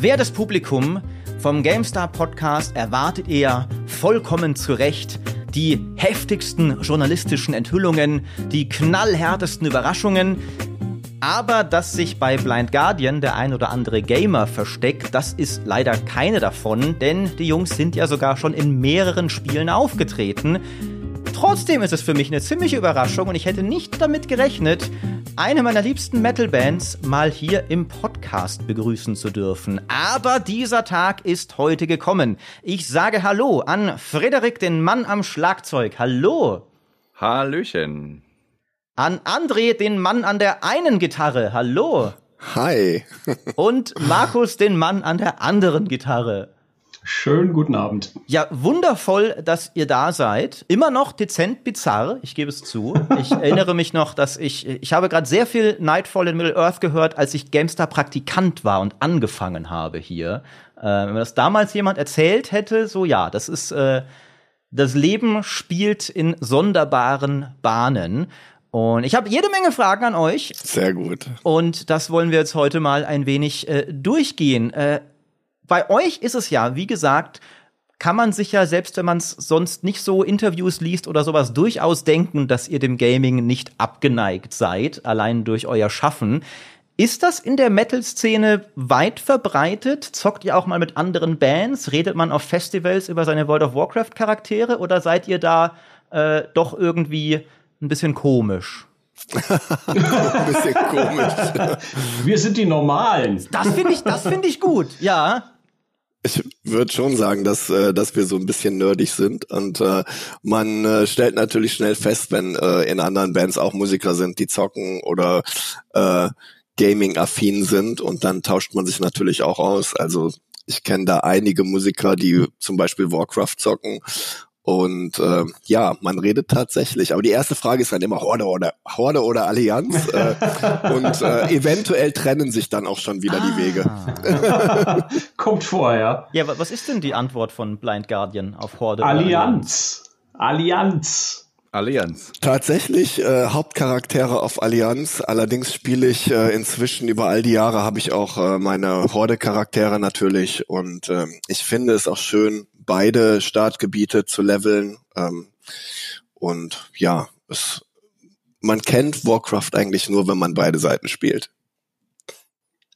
Wertes Publikum, vom GameStar Podcast erwartet ihr vollkommen zu Recht die heftigsten journalistischen Enthüllungen, die knallhärtesten Überraschungen. Aber dass sich bei Blind Guardian der ein oder andere Gamer versteckt, das ist leider keine davon, denn die Jungs sind ja sogar schon in mehreren Spielen aufgetreten. Trotzdem ist es für mich eine ziemliche Überraschung und ich hätte nicht damit gerechnet, eine meiner liebsten Metal-Bands mal hier im Podcast begrüßen zu dürfen. Aber dieser Tag ist heute gekommen. Ich sage Hallo an Frederik, den Mann am Schlagzeug. Hallo. Hallöchen. An André, den Mann an der einen Gitarre. Hallo. Hi. Und Markus, den Mann an der anderen Gitarre. Schönen guten Abend. Ja, wundervoll, dass ihr da seid. Immer noch dezent bizarr, ich gebe es zu. Ich erinnere mich noch, dass ich, ich habe gerade sehr viel Nightfall in Middle-earth gehört, als ich GameStar Praktikant war und angefangen habe hier. Äh, wenn mir das damals jemand erzählt hätte, so ja, das ist, äh, das Leben spielt in sonderbaren Bahnen. Und ich habe jede Menge Fragen an euch. Sehr gut. Und das wollen wir jetzt heute mal ein wenig äh, durchgehen. Äh, bei euch ist es ja, wie gesagt, kann man sich ja, selbst wenn man es sonst nicht so Interviews liest oder sowas, durchaus denken, dass ihr dem Gaming nicht abgeneigt seid, allein durch euer Schaffen. Ist das in der Metal-Szene weit verbreitet? Zockt ihr auch mal mit anderen Bands? Redet man auf Festivals über seine World of Warcraft-Charaktere? Oder seid ihr da äh, doch irgendwie ein bisschen komisch? ein bisschen komisch. Wir sind die Normalen. Das finde ich, das finde ich gut, ja. Ich würde schon sagen, dass, äh, dass wir so ein bisschen nerdig sind und äh, man äh, stellt natürlich schnell fest, wenn äh, in anderen Bands auch Musiker sind, die zocken oder äh, Gaming-affin sind und dann tauscht man sich natürlich auch aus. Also ich kenne da einige Musiker, die zum Beispiel Warcraft zocken und äh, ja, man redet tatsächlich. Aber die erste Frage ist dann immer Horde oder Horde oder Allianz. äh, und äh, eventuell trennen sich dann auch schon wieder ah. die Wege. Kommt vor, ja. Ja, was ist denn die Antwort von Blind Guardian auf Horde? Allianz. Allianz. Allianz. Tatsächlich äh, Hauptcharaktere auf Allianz. Allerdings spiele ich äh, inzwischen über all die Jahre habe ich auch äh, meine Horde-Charaktere natürlich und äh, ich finde es auch schön, beide Startgebiete zu leveln. Ähm, und ja, es, man kennt Warcraft eigentlich nur, wenn man beide Seiten spielt.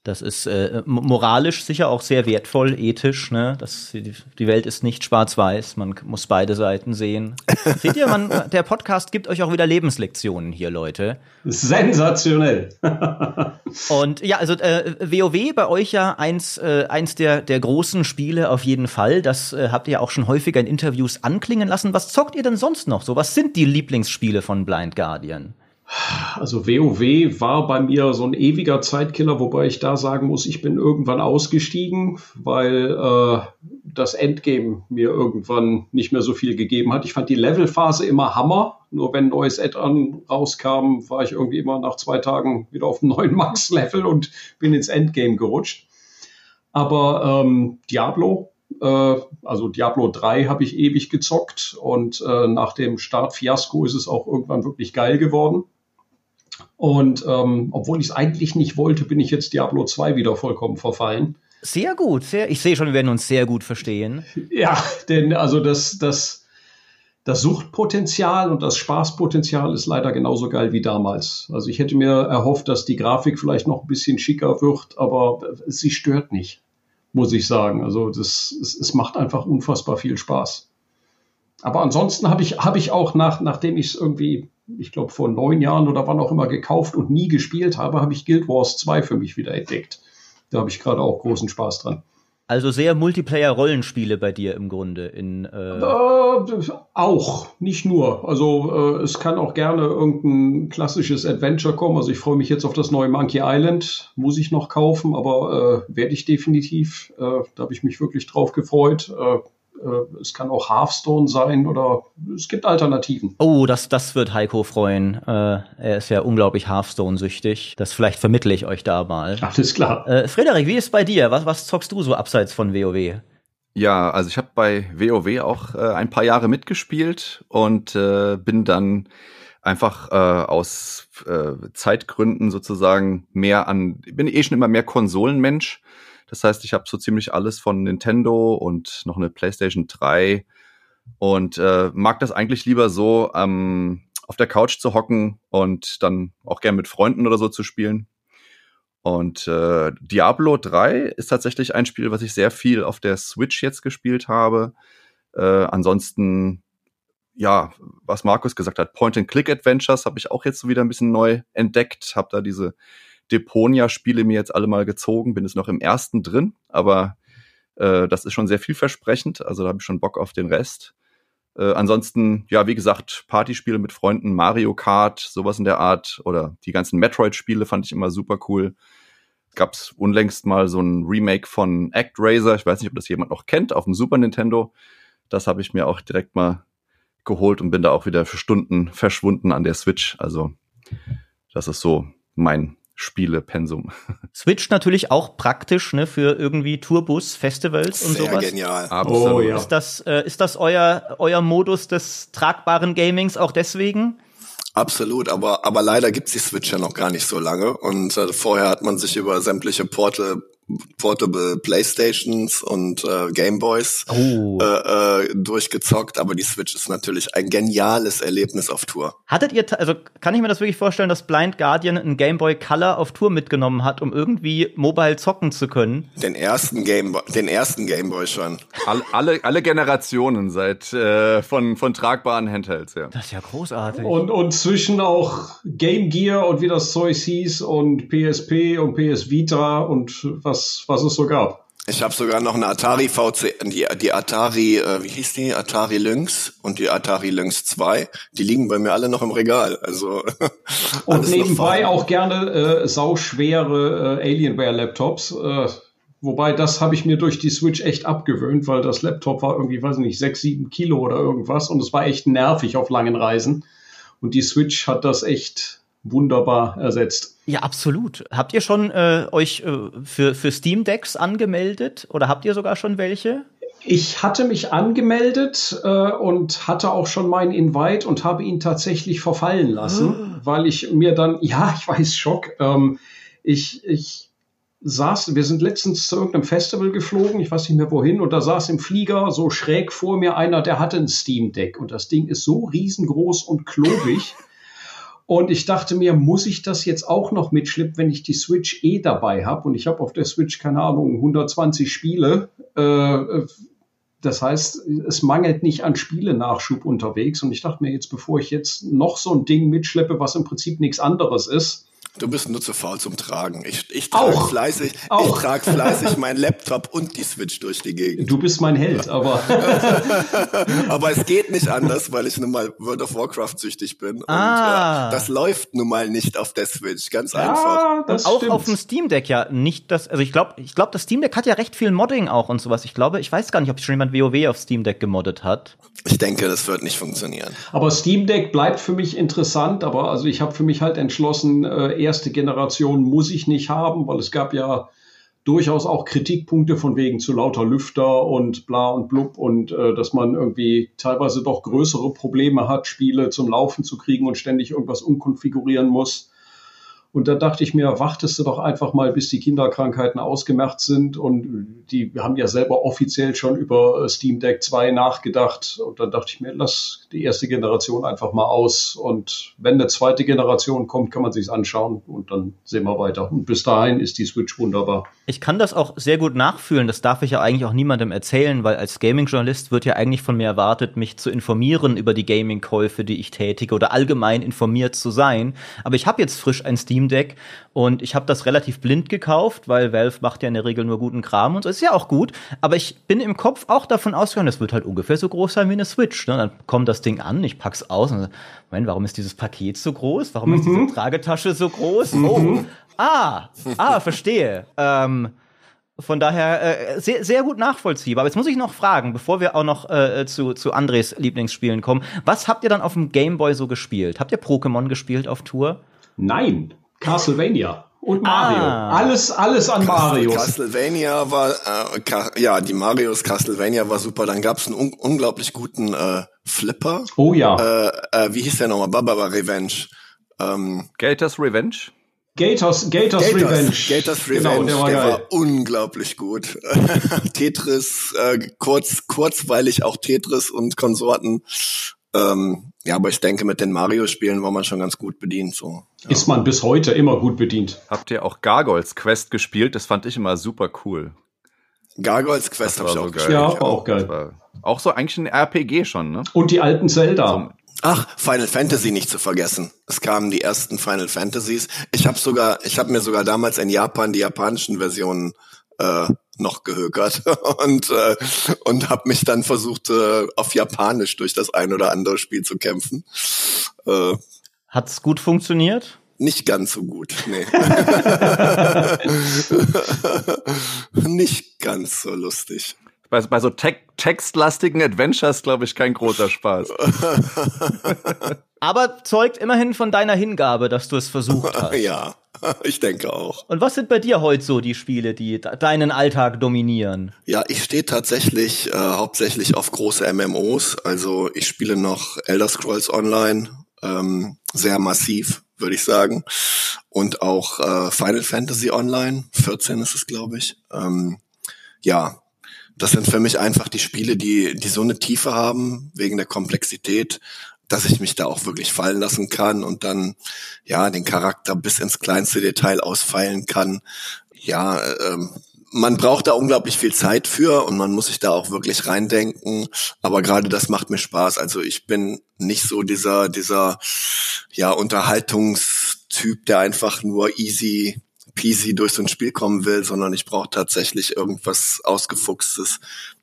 Das ist äh, moralisch sicher auch sehr wertvoll, ethisch. Ne? Das, die, die Welt ist nicht schwarz-weiß, man muss beide Seiten sehen. Seht ihr, man, der Podcast gibt euch auch wieder Lebenslektionen hier, Leute. Sensationell. Und ja, also äh, WoW bei euch ja eins, äh, eins der, der großen Spiele auf jeden Fall. Das äh, habt ihr ja auch schon häufiger in Interviews anklingen lassen. Was zockt ihr denn sonst noch so? Was sind die Lieblingsspiele von Blind Guardian? Also WoW war bei mir so ein ewiger Zeitkiller, wobei ich da sagen muss, ich bin irgendwann ausgestiegen, weil äh, das Endgame mir irgendwann nicht mehr so viel gegeben hat. Ich fand die Levelphase immer Hammer. Nur wenn ein neues Add-on rauskam, war ich irgendwie immer nach zwei Tagen wieder auf einem neuen Max-Level und bin ins Endgame gerutscht. Aber ähm, Diablo, äh, also Diablo 3 habe ich ewig gezockt und äh, nach dem Start-Fiasko ist es auch irgendwann wirklich geil geworden. Und ähm, obwohl ich es eigentlich nicht wollte, bin ich jetzt Diablo 2 wieder vollkommen verfallen. Sehr gut, sehr. Ich sehe schon, wir werden uns sehr gut verstehen. Ja, denn also das, das, das Suchtpotenzial und das Spaßpotenzial ist leider genauso geil wie damals. Also ich hätte mir erhofft, dass die Grafik vielleicht noch ein bisschen schicker wird, aber sie stört nicht, muss ich sagen. Also das, es, es macht einfach unfassbar viel Spaß. Aber ansonsten habe ich, hab ich auch nach, nachdem ich es irgendwie ich glaube, vor neun Jahren oder wann auch immer gekauft und nie gespielt habe, habe ich Guild Wars 2 für mich wieder entdeckt. Da habe ich gerade auch großen Spaß dran. Also sehr Multiplayer-Rollenspiele bei dir im Grunde in äh äh, auch, nicht nur. Also äh, es kann auch gerne irgendein klassisches Adventure kommen. Also ich freue mich jetzt auf das neue Monkey Island, muss ich noch kaufen, aber äh, werde ich definitiv. Äh, da habe ich mich wirklich drauf gefreut. Äh, es kann auch Hearthstone sein oder es gibt Alternativen. Oh, das, das wird Heiko freuen. Äh, er ist ja unglaublich Hearthstone-süchtig. Das vielleicht vermittle ich euch da mal. Alles klar. Äh, Frederik, wie ist bei dir? Was, was zockst du so abseits von WoW? Ja, also ich habe bei WoW auch äh, ein paar Jahre mitgespielt und äh, bin dann einfach äh, aus äh, Zeitgründen sozusagen mehr an, bin eh schon immer mehr Konsolenmensch Das heißt, ich habe so ziemlich alles von Nintendo und noch eine PlayStation 3 und äh, mag das eigentlich lieber so, ähm, auf der Couch zu hocken und dann auch gern mit Freunden oder so zu spielen. Und äh, Diablo 3 ist tatsächlich ein Spiel, was ich sehr viel auf der Switch jetzt gespielt habe. Äh, ansonsten, ja, was Markus gesagt hat, Point-and-Click-Adventures habe ich auch jetzt wieder ein bisschen neu entdeckt. Habe da diese Deponia-Spiele mir jetzt alle mal gezogen, bin jetzt noch im ersten drin, aber äh, das ist schon sehr vielversprechend. Also da habe ich schon Bock auf den Rest. Äh, ansonsten, ja, wie gesagt, Partyspiele mit Freunden, Mario Kart, sowas in der Art oder die ganzen Metroid-Spiele fand ich immer super cool. Gab's unlängst mal so ein Remake von ActRaiser, ich weiß nicht, ob das jemand noch kennt, auf dem Super Nintendo. Das habe ich mir auch direkt mal geholt und bin da auch wieder für Stunden verschwunden an der Switch. Also das ist so mein Spielepensum. Switch natürlich auch praktisch ne, für irgendwie Tourbus, Festivals und Sehr sowas. genial. Absolut. Oh, ja. Ist das, äh, ist das euer, euer Modus des tragbaren Gamings auch deswegen? Absolut, aber, aber leider gibt's die Switch ja noch gar nicht so lange. Und äh, vorher hat man sich über sämtliche Portal, Portable Playstations und äh, Gameboys Oh. äh, äh, durchgezockt, aber die Switch ist natürlich ein geniales Erlebnis auf Tour. Hattet ihr, also kann ich mir das wirklich vorstellen, dass Blind Guardian einen Game Boy Color auf Tour mitgenommen hat, um irgendwie mobile zocken zu können? Den ersten Gameboy, den ersten Gameboy schon. Alle, alle, alle Generationen seit äh, von, von tragbaren Handhelds, ja. Das ist ja großartig. Und, und zwischen auch Game Gear und wie das Zeug hieß und PSP und PS Vita und was, was es so gab. Ich habe sogar noch eine Atari VC, die, die Atari, äh, wie hieß die? Atari Lynx und die Atari Lynx 2. Die liegen bei mir alle noch im Regal. Also Und nebenbei auch gerne äh, sauschwere äh, Alienware-Laptops. Äh, wobei das habe ich mir durch die Switch echt abgewöhnt, weil das Laptop war irgendwie, weiß nicht, sechs, sieben Kilo oder irgendwas und es war echt nervig auf langen Reisen. Und die Switch hat das echt wunderbar ersetzt. Ja, absolut. Habt ihr schon äh, euch äh, für, für Steam Decks angemeldet oder habt ihr sogar schon welche? Ich hatte mich angemeldet äh, und hatte auch schon meinen Invite und habe ihn tatsächlich verfallen lassen, weil ich mir dann, ja, ich weiß, Schock. Ähm, ich, ich saß, wir sind letztens zu irgendeinem Festival geflogen, ich weiß nicht mehr wohin, und da saß im Flieger so schräg vor mir einer, der hatte ein Steam Deck und das Ding ist so riesengroß und klobig. Und ich dachte mir, muss ich das jetzt auch noch mitschleppen, wenn ich die Switch eh dabei habe? Und ich habe auf der Switch, keine Ahnung, 120 Spiele. Äh, das heißt, es mangelt nicht an Spielenachschub unterwegs. Und ich dachte mir jetzt, bevor ich jetzt noch so ein Ding mitschleppe, was im Prinzip nichts anderes ist, Du bist nur zu faul zum Tragen. Ich, ich trage Auch. fleißig, Auch. ich trage fleißig meinen Laptop und die Switch durch die Gegend. du bist mein Held, aber Aber es geht nicht anders, weil ich nun mal World of Warcraft süchtig bin. Ah. Und äh, das läuft nun mal nicht auf der Switch. Ganz einfach. ja, das auch stimmt. auf dem Steam Deck ja nicht das, also ich glaube, ich glaube, das Steam Deck hat ja recht viel Modding auch und sowas. Ich glaube, ich weiß gar nicht, ob schon jemand WoW auf Steam Deck gemoddet hat. Ich denke, das wird nicht funktionieren. Aber Steam Deck bleibt für mich interessant, aber also ich habe für mich halt entschlossen, äh, erste Generation muss ich nicht haben, weil es gab ja durchaus auch Kritikpunkte von wegen zu lauter Lüfter und bla und blub und äh, dass man irgendwie teilweise doch größere Probleme hat, Spiele zum Laufen zu kriegen und ständig irgendwas umkonfigurieren muss. Und da dachte ich mir, wartest du doch einfach mal, bis die Kinderkrankheiten ausgemacht sind. Und die haben ja selber offiziell schon über Steam Deck 2 nachgedacht. Und dann dachte ich mir, lass die erste Generation einfach mal aus. Und wenn eine zweite Generation kommt, kann man sich's anschauen und dann sehen wir weiter. Und bis dahin ist die Switch wunderbar. Ich kann das auch sehr gut nachfühlen. Das darf ich ja eigentlich auch niemandem erzählen, weil als Gaming-Journalist wird ja eigentlich von mir erwartet, mich zu informieren über die Gaming-Käufe, die ich tätige oder allgemein informiert zu sein. Aber ich habe jetzt frisch ein Steam Deck und ich habe das relativ blind gekauft, weil Valve macht ja in der Regel nur guten Kram und so ist ja auch gut. Aber ich bin im Kopf auch davon ausgegangen, das wird halt ungefähr so groß sein wie eine Switch. Ne? Dann kommt das Ding an, ich pack's aus und mein, warum ist dieses Paket so groß? Warum ist diese Tragetasche so groß? Oh, ah, ah, verstehe. Ähm, von daher äh, sehr, sehr gut nachvollziehbar. Aber jetzt muss ich noch fragen, bevor wir auch noch äh, zu, zu Andres Lieblingsspielen kommen. Was habt ihr dann auf dem Game Boy so gespielt? Habt ihr Pokémon gespielt auf Tour? Nein, Castlevania und Mario. Ah. Alles, alles an Marios. Castlevania war, äh, ja, die Marios Castlevania war super. Dann gab's einen un unglaublich guten äh, Flipper. Oh ja. Äh, äh, wie hieß der nochmal? Barbara Revenge. Ähm, Gators Revenge? Gators, Gators, Gators Revenge. Gators Revenge, genau, der, war, der war, unglaublich gut. Tetris, äh, kurz, kurzweilig auch Tetris und Konsorten. Ähm, ja, aber ich denke, mit den Mario-Spielen war man schon ganz gut bedient. So. Ja. Ist man bis heute immer gut bedient. Habt ihr auch Gargoyles Quest gespielt? Das fand ich immer super cool. Gargoyles Quest habe ich so auch geil. Ja, auch geil. Auch so eigentlich ein RPG schon, ne? Und die alten Zelda. Ach, Final Fantasy nicht zu vergessen. Es kamen die ersten Final Fantasies. Ich habe sogar, ich habe mir sogar damals in Japan die japanischen Versionen äh, noch gehökert und äh, und habe mich dann versucht äh, auf Japanisch durch das ein oder andere Spiel zu kämpfen. Äh, Hat's gut funktioniert? Nicht ganz so gut, nee. nicht ganz so lustig bei, bei so te textlastigen Adventures, glaube ich, kein großer Spaß. Aber zeugt immerhin von deiner Hingabe, dass du es versucht hast. Ja, ich denke auch. Und was sind bei dir heute so die Spiele, die deinen Alltag dominieren? Ja, ich stehe tatsächlich äh, hauptsächlich auf große MMOs. Also ich spiele noch Elder Scrolls Online, ähm, sehr massiv, würde ich sagen. Und auch äh, Final Fantasy Online, 14 ist es, glaube ich. Ähm, ja, das sind für mich einfach die Spiele, die, die so eine Tiefe haben, wegen der Komplexität, dass ich mich da auch wirklich fallen lassen kann und dann, ja, den Charakter bis ins kleinste Detail ausfeilen kann. Ja, ähm, man braucht da unglaublich viel Zeit für und man muss sich da auch wirklich reindenken. Aber gerade das macht mir Spaß. Also ich bin nicht so dieser, dieser, ja, Unterhaltungstyp, der einfach nur easy peasy durch so ein Spiel kommen will, sondern ich brauche tatsächlich irgendwas ausgefuchstes,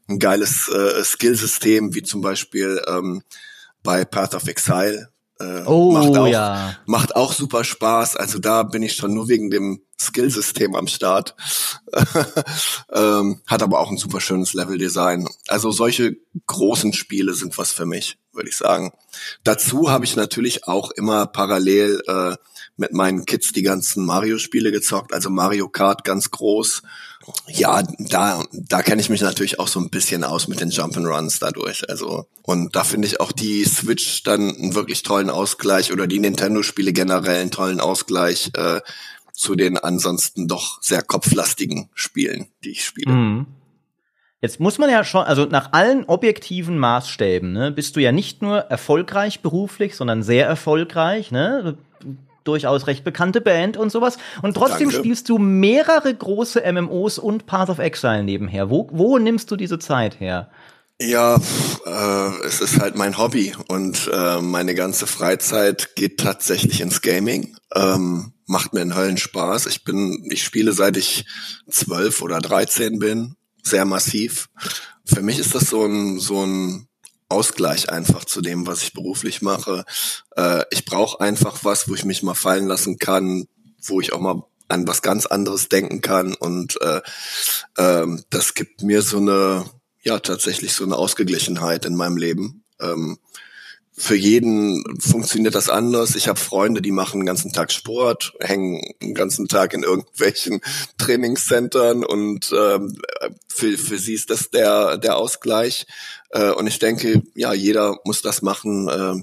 ein geiles äh, Skillsystem, wie zum Beispiel ähm, bei Path of Exile. Äh, oh, macht auch, ja. Macht auch super Spaß. Also da bin ich schon nur wegen dem Skillsystem am Start. ähm, hat aber auch ein super schönes Leveldesign. Also solche großen Spiele sind was für mich, würde ich sagen. Dazu habe ich natürlich auch immer parallel äh, mit meinen Kids die ganzen Mario-Spiele gezockt, also Mario Kart ganz groß. Ja, da, da kenne ich mich natürlich auch so ein bisschen aus mit den Jump'n'Runs dadurch. Also, und da finde ich auch die Switch dann einen wirklich tollen Ausgleich oder die Nintendo-Spiele generell einen tollen Ausgleich äh, zu den ansonsten doch sehr kopflastigen Spielen, die ich spiele. Mhm. Jetzt muss man ja schon, also nach allen objektiven Maßstäben, ne, bist du ja nicht nur erfolgreich beruflich, sondern sehr erfolgreich, ne? Durchaus recht bekannte Band und sowas. Und trotzdem Danke. spielst du mehrere große MMOs und Path of Exile nebenher. Wo, wo nimmst du diese Zeit her? Ja, äh, es ist halt mein Hobby und äh, meine ganze Freizeit geht tatsächlich ins Gaming. Ähm, macht mir einen Höllen Spaß. Ich bin, ich spiele seit ich zwölf oder dreizehn bin, sehr massiv. Für mich ist das so ein so ein Ausgleich einfach zu dem, was ich beruflich mache. Äh, ich brauche einfach was, wo ich mich mal fallen lassen kann, wo ich auch mal an was ganz anderes denken kann und äh, ähm, das gibt mir so eine, ja tatsächlich so eine Ausgeglichenheit in meinem Leben. Ähm, für jeden funktioniert das anders. Ich habe Freunde, die machen den ganzen Tag Sport, hängen den ganzen Tag in irgendwelchen Trainingscentern und ähm, für, für sie ist das der, der Ausgleich. Äh, und ich denke, ja, jeder muss das machen, äh,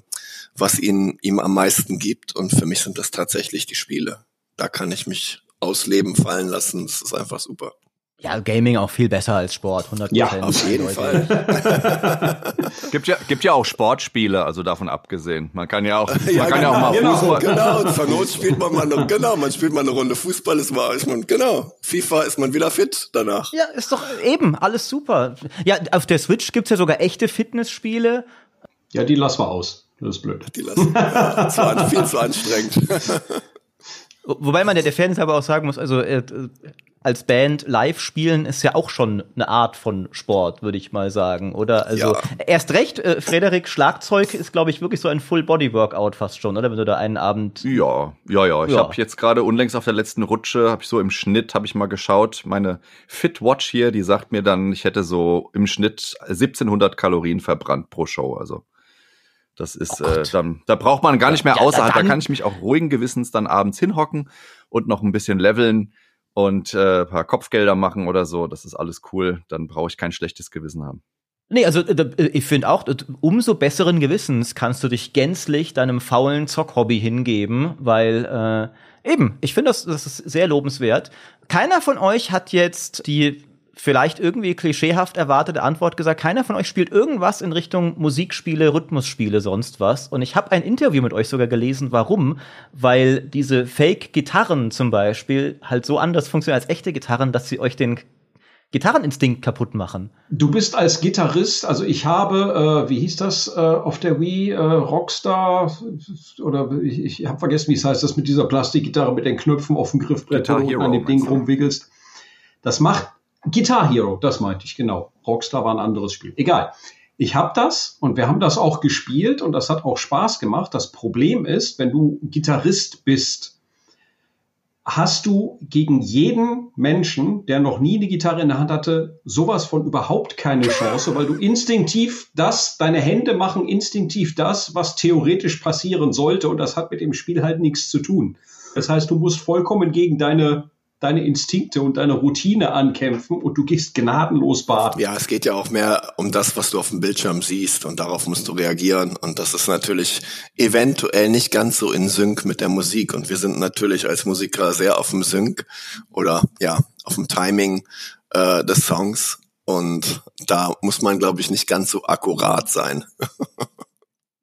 was ihn ihm am meisten gibt. Und für mich sind das tatsächlich die Spiele. Da kann ich mich ausleben, fallen lassen. Das ist einfach super. Ja, Gaming auch viel besser als Sport, 100 Ja, auf jeden Fall. gibt ja, gibt ja auch Sportspiele, also davon abgesehen. Man kann ja auch, man ja, kann genau, ja auch mal genau, Fußball. Genau, Not spielt man mal eine, genau, man spielt mal eine Runde Fußball, ist mal, ist man, genau. FIFA ist man wieder fit danach. Ja, ist doch eben, alles super. Ja, auf der Switch gibt's ja sogar echte Fitnessspiele. Ja, die lassen wir aus. Das ist blöd. Die lassen, ja, zu, viel zu anstrengend. Wobei man ja der Fans aber auch sagen muss, also äh, als Band live spielen ist ja auch schon eine Art von Sport, würde ich mal sagen, oder? Also ja. erst recht, äh, Frederik Schlagzeug ist, glaube ich, wirklich so ein Full-Body-Workout fast schon, oder? Wenn du da einen Abend. Ja, ja, ja. Ich ja. habe jetzt gerade unlängst auf der letzten Rutsche, habe ich so im Schnitt, habe ich mal geschaut, meine Fit Watch hier, die sagt mir dann, ich hätte so im Schnitt 1700 Kalorien verbrannt pro Show, also. Das ist, oh äh, dann, da braucht man gar nicht mehr ja, außerhalb. Da kann ich mich auch ruhigen Gewissens dann abends hinhocken und noch ein bisschen leveln und äh, paar Kopfgelder machen oder so, das ist alles cool, dann brauche ich kein schlechtes Gewissen haben. Nee, also äh, ich finde auch, umso besseren Gewissens kannst du dich gänzlich deinem faulen Zockhobby hingeben, weil äh, eben, ich finde das, das ist sehr lobenswert. Keiner von euch hat jetzt die vielleicht irgendwie klischeehaft erwartete Antwort gesagt, keiner von euch spielt irgendwas in Richtung Musikspiele, Rhythmusspiele, sonst was. Und ich habe ein Interview mit euch sogar gelesen, warum? Weil diese Fake-Gitarren zum Beispiel halt so anders funktionieren als echte Gitarren, dass sie euch den Gitarreninstinkt kaputt machen. Du bist als Gitarrist, also ich habe, äh, wie hieß das äh, auf der Wii, äh, Rockstar oder ich, ich habe vergessen, wie es heißt, das mit dieser Plastikgitarre mit den Knöpfen auf dem Griffbrett, wo du an dem Ding rumwickelst. Das macht Guitar Hero, das meinte ich, genau. Rockstar war ein anderes Spiel. Egal. Ich habe das und wir haben das auch gespielt und das hat auch Spaß gemacht. Das Problem ist, wenn du Gitarrist bist, hast du gegen jeden Menschen, der noch nie eine Gitarre in der Hand hatte, sowas von überhaupt keine Chance, weil du instinktiv das, deine Hände machen instinktiv das, was theoretisch passieren sollte und das hat mit dem Spiel halt nichts zu tun. Das heißt, du musst vollkommen gegen deine deine Instinkte und deine Routine ankämpfen und du gehst gnadenlos baden. Ja, es geht ja auch mehr um das, was du auf dem Bildschirm siehst und darauf musst du reagieren und das ist natürlich eventuell nicht ganz so in Sync mit der Musik und wir sind natürlich als Musiker sehr auf dem Sync oder ja, auf dem Timing äh, des Songs und da muss man, glaube ich, nicht ganz so akkurat sein.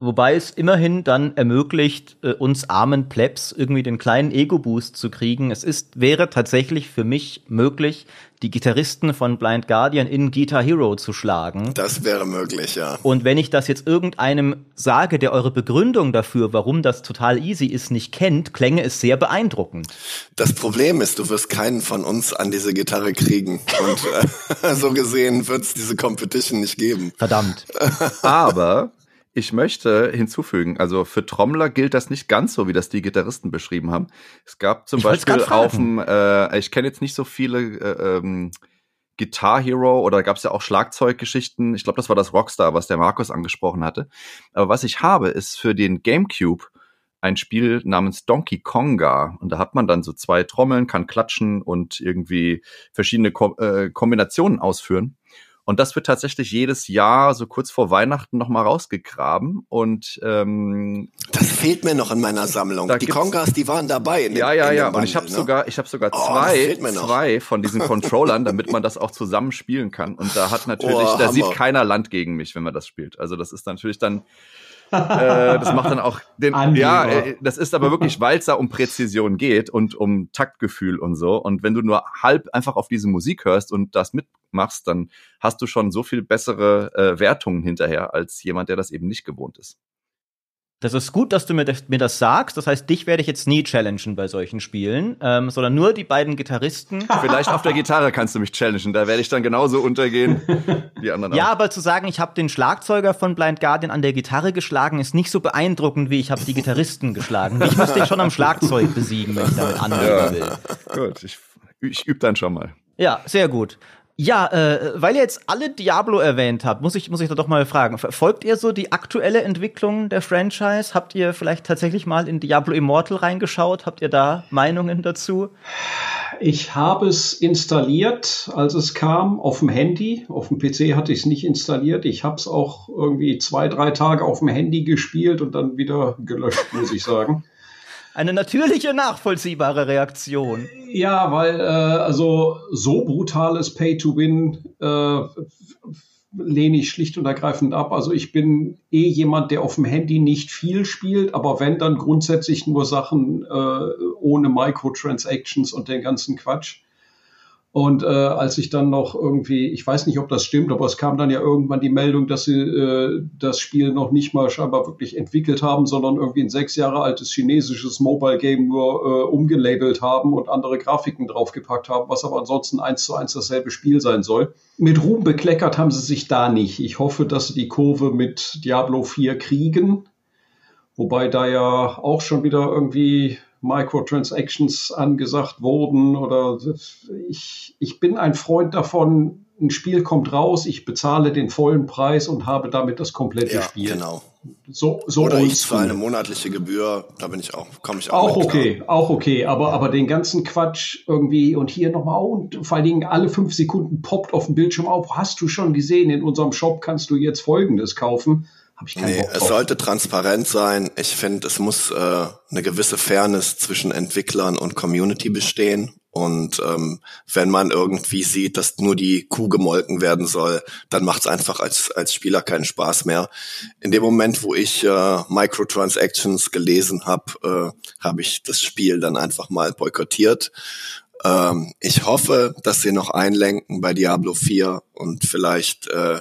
Wobei es immerhin dann ermöglicht, äh, uns armen Plebs irgendwie den kleinen Ego-Boost zu kriegen. Es ist, wäre tatsächlich für mich möglich, die Gitarristen von Blind Guardian in Guitar Hero zu schlagen. Das wäre möglich, ja. Und wenn ich das jetzt irgendeinem sage, der eure Begründung dafür, warum das total easy ist, nicht kennt, klänge es sehr beeindruckend. Das Problem ist, du wirst keinen von uns an diese Gitarre kriegen. Und äh, so gesehen wird es diese Competition nicht geben. Verdammt. Aber ich möchte hinzufügen, also für Trommler gilt das nicht ganz so, wie das die Gitarristen beschrieben haben. Es gab zum ich Beispiel auf dem, äh, ich kenne jetzt nicht so viele äh, ähm, Guitar Hero oder gab es ja auch Schlagzeuggeschichten. Ich glaube, das war das Rockstar, was der Markus angesprochen hatte. Aber was ich habe, ist für den GameCube ein Spiel namens Donkey Konga. Und da hat man dann so zwei Trommeln, kann klatschen und irgendwie verschiedene Ko äh, Kombinationen ausführen. Und das wird tatsächlich jedes Jahr so kurz vor Weihnachten nochmal rausgegraben. Und ähm, das fehlt mir noch in meiner Sammlung. Die Kongas, die waren dabei. Dem, ja, ja, ja. Bundle, und ich habe ne? sogar, ich habe sogar oh, zwei, zwei von diesen Controllern, damit man das auch zusammen spielen kann. Und da hat natürlich, oh, da sieht keiner Land gegen mich, wenn man das spielt. Also das ist natürlich dann äh, das macht dann auch den, ja, äh, das ist aber wirklich, weil es da um Präzision geht und um Taktgefühl und so. Und wenn du nur halb einfach auf diese Musik hörst und das mitmachst, dann hast du schon so viel bessere äh, Wertungen hinterher als jemand, der das eben nicht gewohnt ist. Das ist gut, dass du mir das, mir das sagst. Das heißt, dich werde ich jetzt nie challengen bei solchen Spielen, ähm, sondern nur die beiden Gitarristen. Vielleicht auf der Gitarre kannst du mich challengen. Da werde ich dann genauso untergehen wie anderen. Ja, auch. aber zu sagen, ich habe den Schlagzeuger von Blind Guardian an der Gitarre geschlagen, ist nicht so beeindruckend, wie ich habe die Gitarristen geschlagen. Ich müsste dich schon am Schlagzeug besiegen, wenn ich damit angeben ja. will. Gut, ich, ich übe dann schon mal. Ja, sehr gut. Ja, äh, weil ihr jetzt alle Diablo erwähnt habt, muss ich, muss ich da doch mal fragen. Verfolgt ihr so die aktuelle Entwicklung der Franchise? Habt ihr vielleicht tatsächlich mal in Diablo Immortal reingeschaut? Habt ihr da Meinungen dazu? Ich habe es installiert, als es kam, auf dem Handy. Auf dem PC hatte ich es nicht installiert. Ich habe es auch irgendwie zwei, drei Tage auf dem Handy gespielt und dann wieder gelöscht, muss ich sagen. Eine natürliche, nachvollziehbare Reaktion. Ja, weil äh, also so brutales Pay-to-Win äh, lehne ich schlicht und ergreifend ab. Also ich bin eh jemand, der auf dem Handy nicht viel spielt, aber wenn dann grundsätzlich nur Sachen äh, ohne Microtransactions und den ganzen Quatsch. Und äh, als ich dann noch irgendwie, ich weiß nicht, ob das stimmt, aber es kam dann ja irgendwann die Meldung, dass sie äh, das Spiel noch nicht mal scheinbar wirklich entwickelt haben, sondern irgendwie ein sechs Jahre altes chinesisches Mobile Game nur äh, umgelabelt haben und andere Grafiken draufgepackt haben, was aber ansonsten eins zu eins dasselbe Spiel sein soll. Mit Ruhm bekleckert haben sie sich da nicht. Ich hoffe, dass sie die Kurve mit Diablo 4 kriegen. Wobei da ja auch schon wieder irgendwie Microtransactions angesagt wurden oder ich, ich bin ein Freund davon, ein Spiel kommt raus, ich bezahle den vollen Preis und habe damit das komplette ja, Spiel. Genau. So, so Oder ich zahle eine monatliche Gebühr, da bin ich auch, komme ich auch. Auch okay, klar. auch okay, aber, aber den ganzen Quatsch irgendwie und hier nochmal und vor allen Dingen alle fünf Sekunden poppt auf dem Bildschirm auf, hast du schon gesehen, in unserem Shop kannst du jetzt folgendes kaufen. Hab ich keinen nee, Bock drauf. es sollte transparent sein. Ich finde, es muss äh, eine gewisse Fairness zwischen Entwicklern und Community bestehen. Und ähm, wenn man irgendwie sieht, dass nur die Kuh gemolken werden soll, dann macht es einfach als, als Spieler keinen Spaß mehr. In dem Moment, wo ich äh, Microtransactions gelesen habe, äh, habe ich das Spiel dann einfach mal boykottiert. Ähm, ich hoffe, dass sie noch einlenken bei Diablo 4 und vielleicht äh,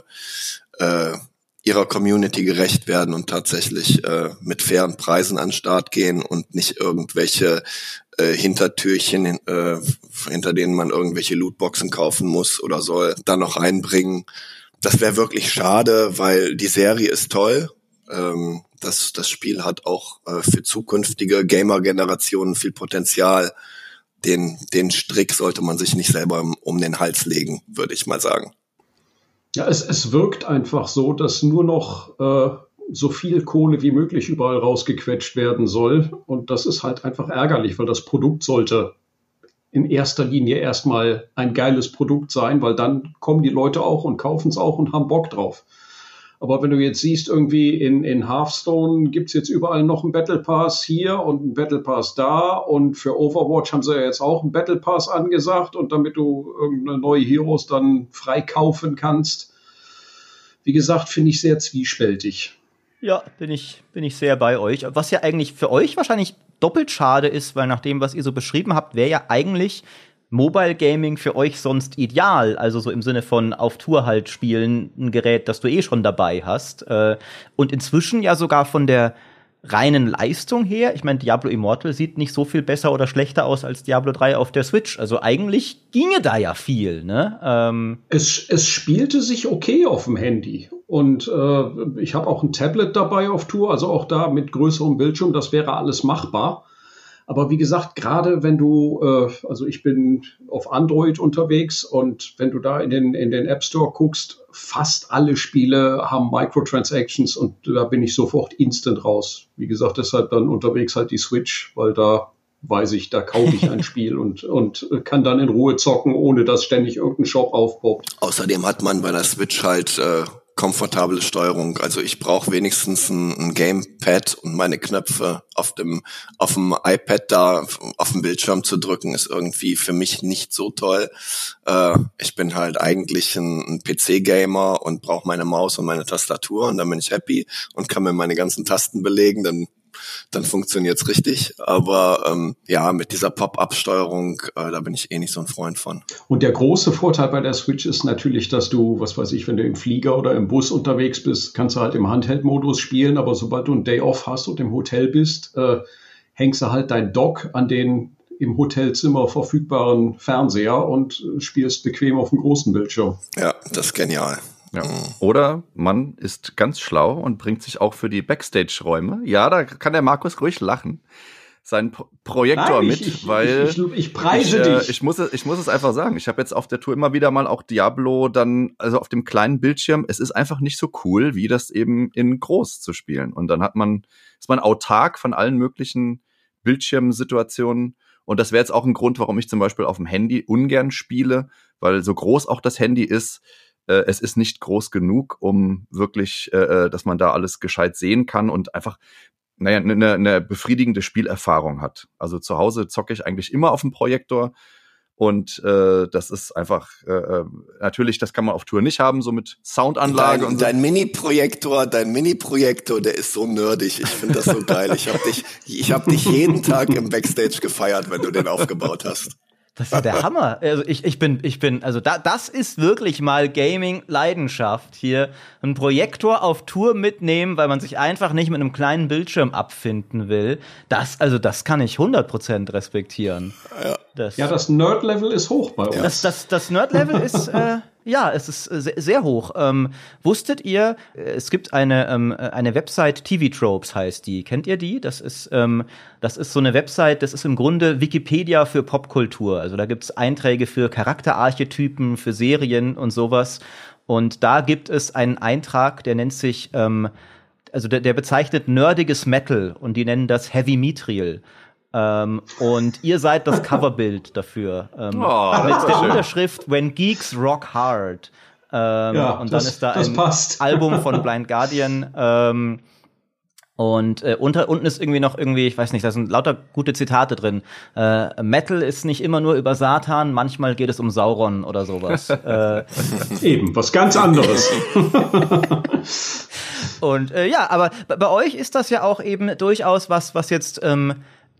äh, ihrer Community gerecht werden und tatsächlich äh, mit fairen Preisen an den Start gehen und nicht irgendwelche äh, Hintertürchen, äh, hinter denen man irgendwelche Lootboxen kaufen muss oder soll, dann noch reinbringen. Das wäre wirklich schade, weil die Serie ist toll. Ähm, das, das Spiel hat auch äh, für zukünftige Gamer-Generationen viel Potenzial. Den, den Strick sollte man sich nicht selber um, um den Hals legen, würde ich mal sagen. Ja, es, es wirkt einfach so, dass nur noch äh, so viel Kohle wie möglich überall rausgequetscht werden soll. Und das ist halt einfach ärgerlich, weil das Produkt sollte in erster Linie erstmal ein geiles Produkt sein, weil dann kommen die Leute auch und kaufen es auch und haben Bock drauf. Aber wenn du jetzt siehst, irgendwie in, in Hearthstone gibt's jetzt überall noch einen Battle Pass hier und einen Battle Pass da und für Overwatch haben sie ja jetzt auch einen Battle Pass angesagt und damit du irgendeine neue Heroes dann frei kaufen kannst. Wie gesagt, finde ich sehr zwiespältig. Ja, bin ich, bin ich sehr bei euch. Was ja eigentlich für euch wahrscheinlich doppelt schade ist, weil nach dem, was ihr so beschrieben habt, wäre ja eigentlich Mobile Gaming für euch sonst ideal? Also so im Sinne von auf Tour halt spielen, ein Gerät, das du eh schon dabei hast. Äh, und inzwischen ja sogar von der reinen Leistung her, ich meine, Diablo Immortal sieht nicht so viel besser oder schlechter aus als Diablo 3 auf der Switch. Also eigentlich ginge da ja viel, ne? Ähm es, es spielte sich okay auf dem Handy. Und äh, ich habe auch ein Tablet dabei auf Tour, also auch da mit größerem Bildschirm, das wäre alles machbar. Aber wie gesagt, gerade wenn du, äh, also ich bin auf Android unterwegs und wenn du da in den, in den App Store guckst, fast alle Spiele haben Microtransactions und da bin ich sofort instant raus. Wie gesagt, deshalb dann unterwegs halt die Switch, weil da weiß ich, da kaufe ich ein Spiel und, und kann dann in Ruhe zocken, ohne dass ständig irgendein Shop aufpoppt. Außerdem hat man bei der Switch halt äh, komfortable Steuerung. Also ich brauche wenigstens ein, ein, Gamepad und meine Knöpfe auf dem auf dem iPad da auf dem Bildschirm zu drücken ist irgendwie für mich nicht so toll. Äh, ich bin halt eigentlich ein, ein PC-Gamer und brauche meine Maus und meine Tastatur und dann bin ich happy und kann mir meine ganzen Tasten belegen. Dann dann funktioniert's richtig. Aber ähm, ja, mit dieser Pop-up-Steuerung, äh, da bin ich eh nicht so ein Freund von. Und der große Vorteil bei der Switch ist natürlich, dass du, was weiß ich, wenn du im Flieger oder im Bus unterwegs bist, kannst du halt im Handheld-Modus spielen, aber sobald du ein Day-Off hast und im Hotel bist, äh, hängst du halt dein Dock an den im Hotelzimmer verfügbaren Fernseher und spielst bequem auf dem großen Bildschirm. Ja, das ist genial. Ja. Mhm. Oder man ist ganz schlau und bringt sich auch für die Backstage-Räume. Ja, da kann der Markus ruhig lachen. Sein Pro Projektor Nein, ich, mit, ich, weil ich, ich preise äh, dich. Ich muss, es, ich muss es einfach sagen. Ich habe jetzt auf der Tour immer wieder mal auch Diablo dann, also auf dem kleinen Bildschirm. Es ist einfach nicht so cool, wie das eben in groß zu spielen. Und dann hat man, ist man autark von allen möglichen Bildschirmsituationen. Und das wäre jetzt auch ein Grund, warum ich zum Beispiel auf dem Handy ungern spiele, weil so groß auch das Handy ist, äh, es ist nicht groß genug, um wirklich, äh, äh dass man da alles gescheit sehen kann und einfach naja, eine ne, ne befriedigende Spielerfahrung hat. Also zu Hause zocke ich eigentlich immer auf dem Projektor und äh, das ist einfach äh, äh, natürlich, das kann man auf Tour nicht haben, so mit Soundanlage dein, und so. Dein Mini-Projektor, dein Mini-Projektor, der ist so nerdig. Ich finde das so geil. Ich habe dich, ich habe dich jeden Tag im Backstage gefeiert, wenn du den aufgebaut hast. Das ist ja der Hammer. Also ich, ich bin, ich bin, also da, das ist wirklich mal Gaming-Leidenschaft hier. Ein Projektor auf Tour mitnehmen, weil man sich einfach nicht mit einem kleinen Bildschirm abfinden will. Das, also das kann ich 100% respektieren. Ja, das, ja, das Nerd-Level ist hoch bei uns. Das, das, das Nerd-Level ist, äh, Ja, es ist äh, sehr, hoch. Ähm, wusstet ihr, äh, es gibt eine, ähm, eine Website, TV Tropes heißt die. Kennt ihr die? Das ist, ähm, das ist so eine Website, das ist im Grunde Wikipedia für Popkultur. Also da gibt's Einträge für Charakterarchetypen, für Serien und sowas. Und da gibt es einen Eintrag, der nennt sich, ähm, also der, der bezeichnet nerdiges Metal und die nennen das Heavy Mithril. Ähm, und ihr seid das Coverbild dafür. Ähm, oh, mit der schön. Unterschrift When Geeks Rock Hard. Ähm, ja, und dann ist da ein passt. Album von Blind Guardian. Ähm, und äh, unter, unten ist irgendwie noch irgendwie, ich weiß nicht, da sind lauter gute Zitate drin. Äh, Metal ist nicht immer nur über Satan, manchmal geht es um Sauron oder sowas. äh, Eben, was ganz anderes. und äh, ja, aber bei euch ist das ja auch eben durchaus was, was jetzt ähm,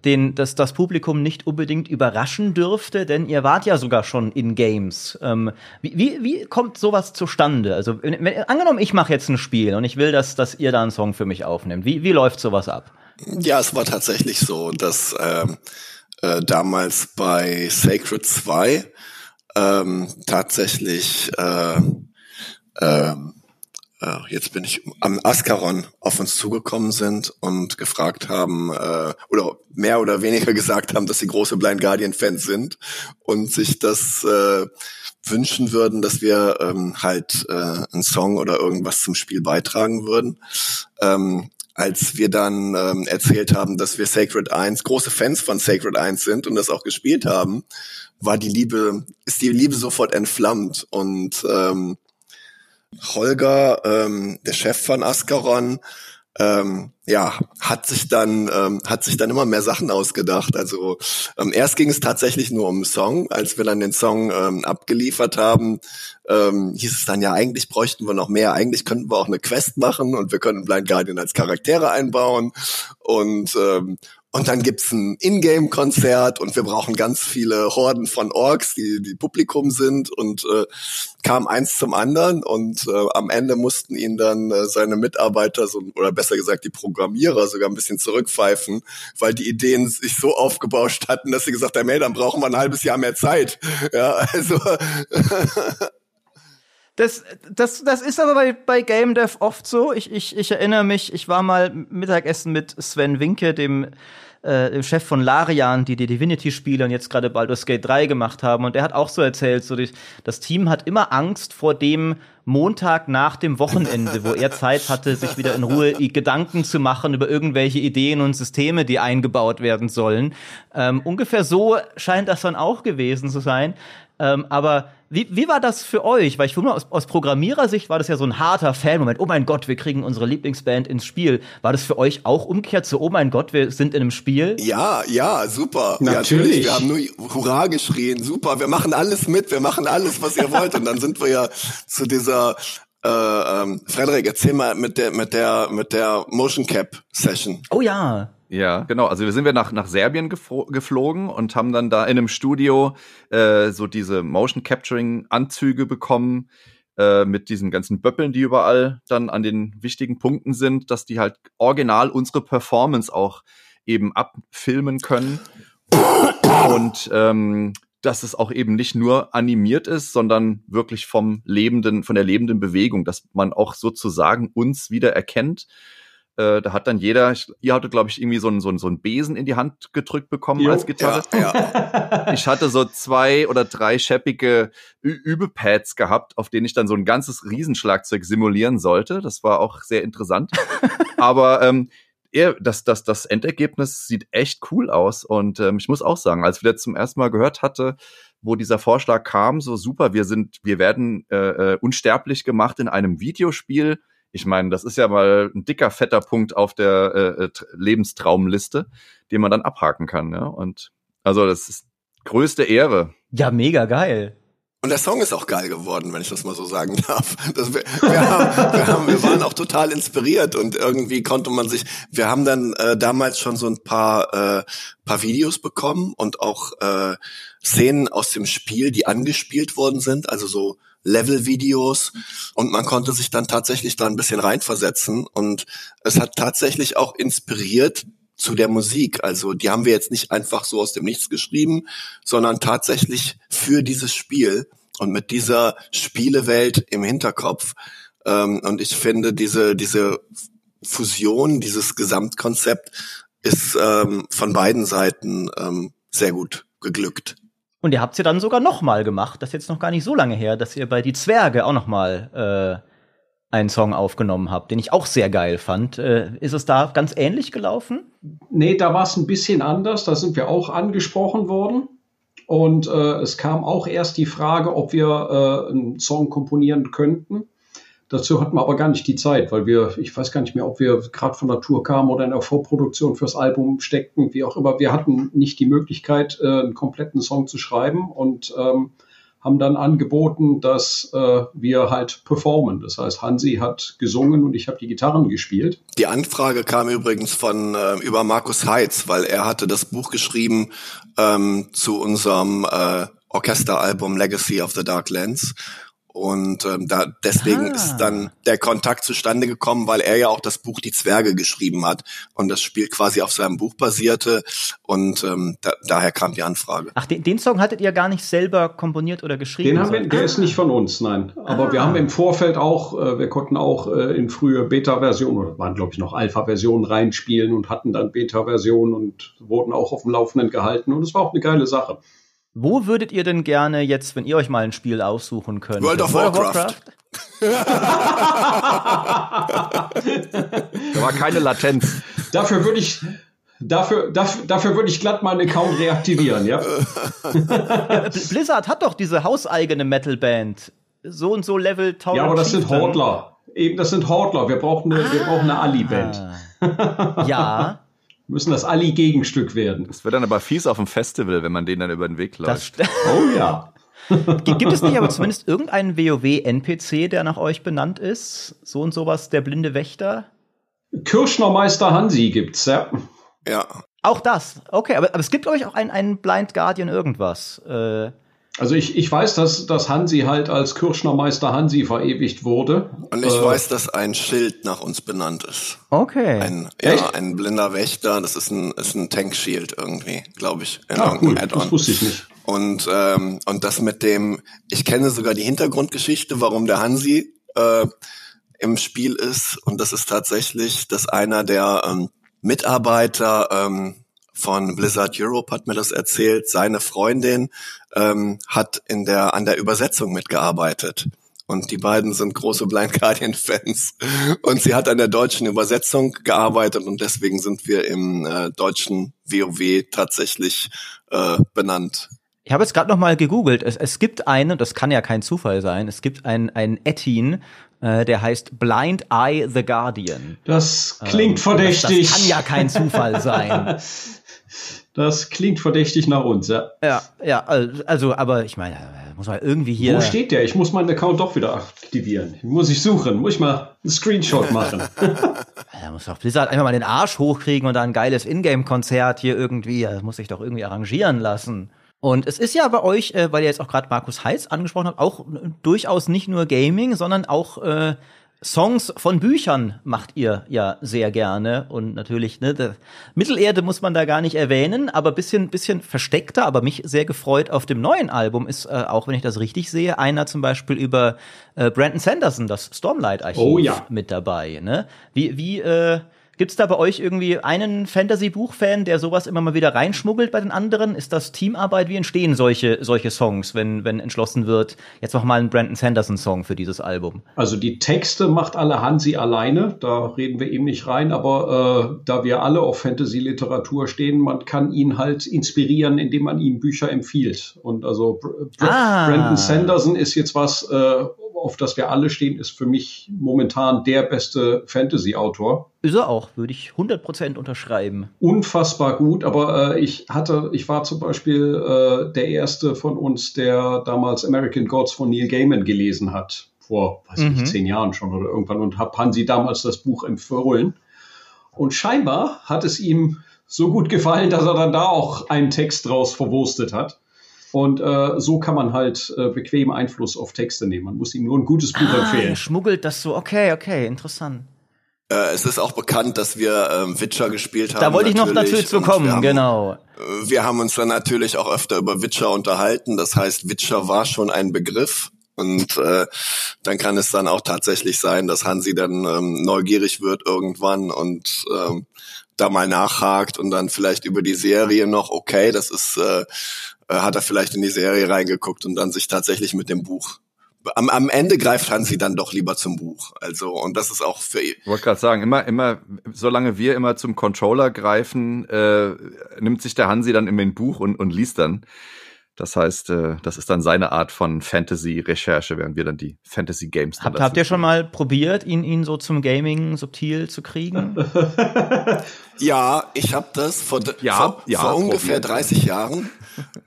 den das, das Publikum nicht unbedingt überraschen dürfte, denn ihr wart ja sogar schon in Games. Ähm, wie, wie, wie kommt sowas zustande? Also wenn, wenn, angenommen, ich mache jetzt ein Spiel und ich will, dass, dass ihr da einen Song für mich aufnimmt. Wie, wie läuft sowas ab? Ja, es war tatsächlich so, dass ähm, äh, damals bei Sacred 2 ähm, tatsächlich äh, ähm, äh, jetzt bin ich am Ascaron auf uns zugekommen sind und gefragt haben äh, oder mehr oder weniger gesagt haben, dass sie große Blind Guardian Fans sind und sich das äh, wünschen würden, dass wir ähm, halt äh, einen Song oder irgendwas zum Spiel beitragen würden. Ähm, als wir dann ähm, erzählt haben, dass wir Sacred 1 große Fans von Sacred 1 sind und das auch gespielt haben, war die Liebe, ist die Liebe sofort entflammt und ähm, Holger, ähm, der Chef von Ascaron, ähm, ja, hat sich dann ähm, hat sich dann immer mehr Sachen ausgedacht. Also ähm, erst ging es tatsächlich nur um einen Song. Als wir dann den Song ähm, abgeliefert haben, ähm, hieß es dann ja eigentlich bräuchten wir noch mehr. Eigentlich könnten wir auch eine Quest machen und wir können Blind Guardian als Charaktere einbauen und ähm, und dann gibt's ein Ingame-Konzert und wir brauchen ganz viele Horden von Orks, die, die Publikum sind und äh, kam eins zum anderen und äh, am Ende mussten ihn dann äh, seine Mitarbeiter so, oder besser gesagt die Programmierer sogar ein bisschen zurückpfeifen, weil die Ideen sich so aufgebauscht hatten, dass sie gesagt haben, hey, dann brauchen wir ein halbes Jahr mehr Zeit. Ja, also Das, das, das ist aber bei, bei Game Dev oft so. Ich, ich, ich erinnere mich, ich war mal Mittagessen mit Sven Winke, dem, äh, dem Chef von Larian, die die Divinity-Spiele und jetzt gerade Baldur's Gate 3 gemacht haben. Und der hat auch so erzählt, so die, das Team hat immer Angst vor dem Montag nach dem Wochenende, wo er Zeit hatte, sich wieder in Ruhe Gedanken zu machen über irgendwelche Ideen und Systeme, die eingebaut werden sollen. Ähm, ungefähr so scheint das dann auch gewesen zu sein. Ähm, aber wie, wie war das für euch? Weil ich finde, aus, aus Programmierersicht war das ja so ein harter Fan-Moment. Oh mein Gott, wir kriegen unsere Lieblingsband ins Spiel. War das für euch auch umgekehrt so, oh mein Gott, wir sind in einem Spiel? Ja, ja, super. Natürlich. Ja, wir haben nur Hurra geschrien, super, wir machen alles mit, wir machen alles, was ihr wollt. Und dann sind wir ja zu dieser äh, ähm, Frederik, erzähl mal mit der mit der mit der Motion Cap Session. Oh ja. Ja, genau. Also wir sind wir nach, nach Serbien geflogen und haben dann da in einem Studio äh, so diese Motion Capturing Anzüge bekommen äh, mit diesen ganzen Böppeln, die überall dann an den wichtigen Punkten sind, dass die halt original unsere Performance auch eben abfilmen können. Und ähm, dass es auch eben nicht nur animiert ist, sondern wirklich vom lebenden, von der lebenden Bewegung, dass man auch sozusagen uns wieder erkennt äh, da hat dann jeder, ich, ihr hattet, glaube ich, irgendwie so einen, so, einen, so einen Besen in die Hand gedrückt bekommen jo, als Gitarre. Ja, ja. Ich hatte so zwei oder drei scheppige Ü Übepads gehabt, auf denen ich dann so ein ganzes Riesenschlagzeug simulieren sollte. Das war auch sehr interessant. Aber ähm, ja, das, das, das Endergebnis sieht echt cool aus. Und ähm, ich muss auch sagen, als ich das zum ersten Mal gehört hatte, wo dieser Vorschlag kam, so super, wir sind, wir werden äh, äh unsterblich gemacht in einem Videospiel ich meine, das ist ja mal ein dicker, fetter Punkt auf der äh, äh Lebenstraumliste, den man dann abhaken kann. Ja? Und also das ist größte Ehre. Ja, mega geil. Und der Song ist auch geil geworden, wenn ich das mal so sagen darf. Das, wir, wir, haben, wir, haben, wir waren auch total inspiriert und irgendwie konnte man sich. Wir haben dann äh, damals schon so ein paar äh, paar Videos bekommen und auch äh, Szenen aus dem Spiel, die angespielt worden sind, also so Level-Videos und man konnte sich dann tatsächlich da ein bisschen reinversetzen und es hat tatsächlich auch inspiriert zu der Musik. Also die haben wir jetzt nicht einfach so aus dem Nichts geschrieben, sondern tatsächlich für dieses Spiel. und mit dieser Spielewelt im Hinterkopf. Ähm, und ich finde, diese, diese Fusion, dieses Gesamtkonzept ist ähm, von beiden Seiten ähm, sehr gut geglückt. Und ihr habt sie dann sogar noch mal gemacht. Das ist jetzt noch gar nicht so lange her, dass ihr bei die Zwerge auch noch mal äh, einen Song aufgenommen habt, den ich auch sehr geil fand. Äh, ist es da ganz ähnlich gelaufen? Nee, da war es ein bisschen anders. Da sind wir auch angesprochen worden. Und äh, es kam auch erst die Frage, ob wir äh, einen Song komponieren könnten. Dazu hatten wir aber gar nicht die Zeit, weil wir, ich weiß gar nicht mehr, ob wir gerade von der Tour kamen oder in der Vorproduktion fürs Album steckten, wie auch immer. Wir hatten nicht die Möglichkeit, äh, einen kompletten Song zu schreiben und ähm, haben dann angeboten, dass äh, wir halt performen. Das heißt, Hansi hat gesungen und ich habe die Gitarren gespielt. Die Anfrage kam übrigens von äh, über Markus Heitz, weil er hatte das Buch geschrieben ähm, zu unserem äh, Orchesteralbum Legacy of the Dark Lands und ähm, da deswegen ah. ist dann der Kontakt zustande gekommen, weil er ja auch das Buch Die Zwerge geschrieben hat und das Spiel quasi auf seinem Buch basierte und ähm, da, daher kam die Anfrage. Ach, den, den Song hattet ihr gar nicht selber komponiert oder geschrieben? Den haben wir, der ah. ist nicht von uns, nein. Aber ah. wir haben im Vorfeld auch, äh, wir konnten auch äh, in frühe Beta-Versionen oder waren glaube ich noch Alpha-Versionen reinspielen und hatten dann Beta-Versionen und wurden auch auf dem Laufenden gehalten und es war auch eine geile Sache. Wo würdet ihr denn gerne jetzt, wenn ihr euch mal ein Spiel aussuchen könnt? World of World Warcraft. da war keine Latenz. Dafür würde ich, Dafür, dafür, dafür würde ich glatt meinen Account reaktivieren, ja? Blizzard hat doch diese hauseigene Metalband. So und so Level Tower. Ja, aber das sind Hordler. Eben, das sind Hordler. Wir brauchen eine, ah. wir brauchen eine Ali-Band. ja müssen das Ali-Gegenstück werden. Das wird dann aber fies auf dem Festival, wenn man den dann über den Weg läuft. oh ja. Gibt es nicht aber zumindest irgendeinen WoW-NPC, der nach euch benannt ist? So und sowas, der blinde Wächter? Kirschnermeister Hansi gibt's, ja. Ja. Auch das, okay, aber, aber es gibt, glaube ich, auch einen, einen Blind Guardian irgendwas. Äh, also ich, ich weiß, dass, dass Hansi halt als Kirschnermeister Hansi verewigt wurde. Und ich äh, weiß, dass ein Schild nach uns benannt ist. Okay. Ein, ja, ein blinder Wächter, das ist ein, ist ein Tankshield irgendwie, glaube ich. In ah, cool. Das wusste ich nicht. Und, ähm, und das mit dem, ich kenne sogar die Hintergrundgeschichte, warum der Hansi äh, im Spiel ist. Und das ist tatsächlich, dass einer der ähm, Mitarbeiter ähm, von Blizzard Europe hat mir das erzählt. Seine Freundin ähm, hat in der an der Übersetzung mitgearbeitet. Und die beiden sind große Blind Guardian Fans. Und sie hat an der deutschen Übersetzung gearbeitet und deswegen sind wir im äh, deutschen WoW tatsächlich äh, benannt. Ich habe jetzt gerade noch mal gegoogelt. Es, es gibt einen, das kann ja kein Zufall sein, es gibt einen, einen Ettin, äh, der heißt Blind Eye the Guardian. Das klingt ähm, verdächtig. Das, das kann ja kein Zufall sein. Das klingt verdächtig nach uns, ja. Ja, ja, also, aber ich meine, muss man irgendwie hier. Wo steht der? Ich muss meinen Account doch wieder aktivieren. Muss ich suchen, muss ich mal einen Screenshot machen. da muss doch Blizzard einfach mal den Arsch hochkriegen und dann ein geiles Ingame-Konzert hier irgendwie, das muss ich doch irgendwie arrangieren lassen. Und es ist ja bei euch, äh, weil ihr jetzt auch gerade Markus Heitz angesprochen habt, auch durchaus nicht nur Gaming, sondern auch äh, Songs von Büchern macht ihr ja sehr gerne und natürlich ne, Mittelerde muss man da gar nicht erwähnen, aber bisschen bisschen versteckter, aber mich sehr gefreut auf dem neuen Album ist äh, auch wenn ich das richtig sehe einer zum Beispiel über äh, Brandon Sanderson das Stormlight Archiv oh, ja. mit dabei. Ne? Wie wie äh, Gibt es da bei euch irgendwie einen Fantasy-Buch-Fan, der sowas immer mal wieder reinschmuggelt bei den anderen? Ist das Teamarbeit? Wie entstehen solche, solche Songs, wenn, wenn entschlossen wird, jetzt noch mal einen Brandon Sanderson-Song für dieses Album? Also die Texte macht alle Hansi alleine, da reden wir eben nicht rein, aber äh, da wir alle auf Fantasy-Literatur stehen, man kann ihn halt inspirieren, indem man ihm Bücher empfiehlt. Und also Br ah. Brandon Sanderson ist jetzt was, äh, auf das wir alle stehen, ist für mich momentan der beste Fantasy-Autor. Ist er auch, würde ich 100% unterschreiben. Unfassbar gut, aber äh, ich hatte, ich war zum Beispiel äh, der erste von uns, der damals American Gods von Neil Gaiman gelesen hat. Vor, weiß mhm. ich, zehn Jahren schon oder irgendwann und habe Hansi damals das Buch empfohlen. Und scheinbar hat es ihm so gut gefallen, dass er dann da auch einen Text draus verwurstet hat. Und äh, so kann man halt äh, bequem Einfluss auf Texte nehmen. Man muss ihm nur ein gutes Buch ah, empfehlen. Schmuggelt das so, okay, okay, interessant. Äh, es ist auch bekannt, dass wir ähm, Witcher gespielt haben. Da wollte ich noch dazu zu kommen, haben, genau. Äh, wir haben uns dann natürlich auch öfter über Witcher unterhalten. Das heißt, Witcher war schon ein Begriff. Und äh, dann kann es dann auch tatsächlich sein, dass Hansi dann ähm, neugierig wird irgendwann und ähm, da mal nachhakt und dann vielleicht über die Serie noch, okay, das ist, äh, äh hat er vielleicht in die Serie reingeguckt und dann sich tatsächlich mit dem Buch am, am Ende greift Hansi dann doch lieber zum Buch. Also, und das ist auch für. Ich wollte gerade sagen, immer, immer, solange wir immer zum Controller greifen, äh, nimmt sich der Hansi dann immer ein Buch und, und liest dann. Das heißt, äh, das ist dann seine Art von Fantasy-Recherche, während wir dann die Fantasy-Games Habt, habt ihr schon mal probiert, ihn, ihn so zum Gaming subtil zu kriegen? ja, ich habe das vor, ja, vor, ja, vor ungefähr 30 Jahren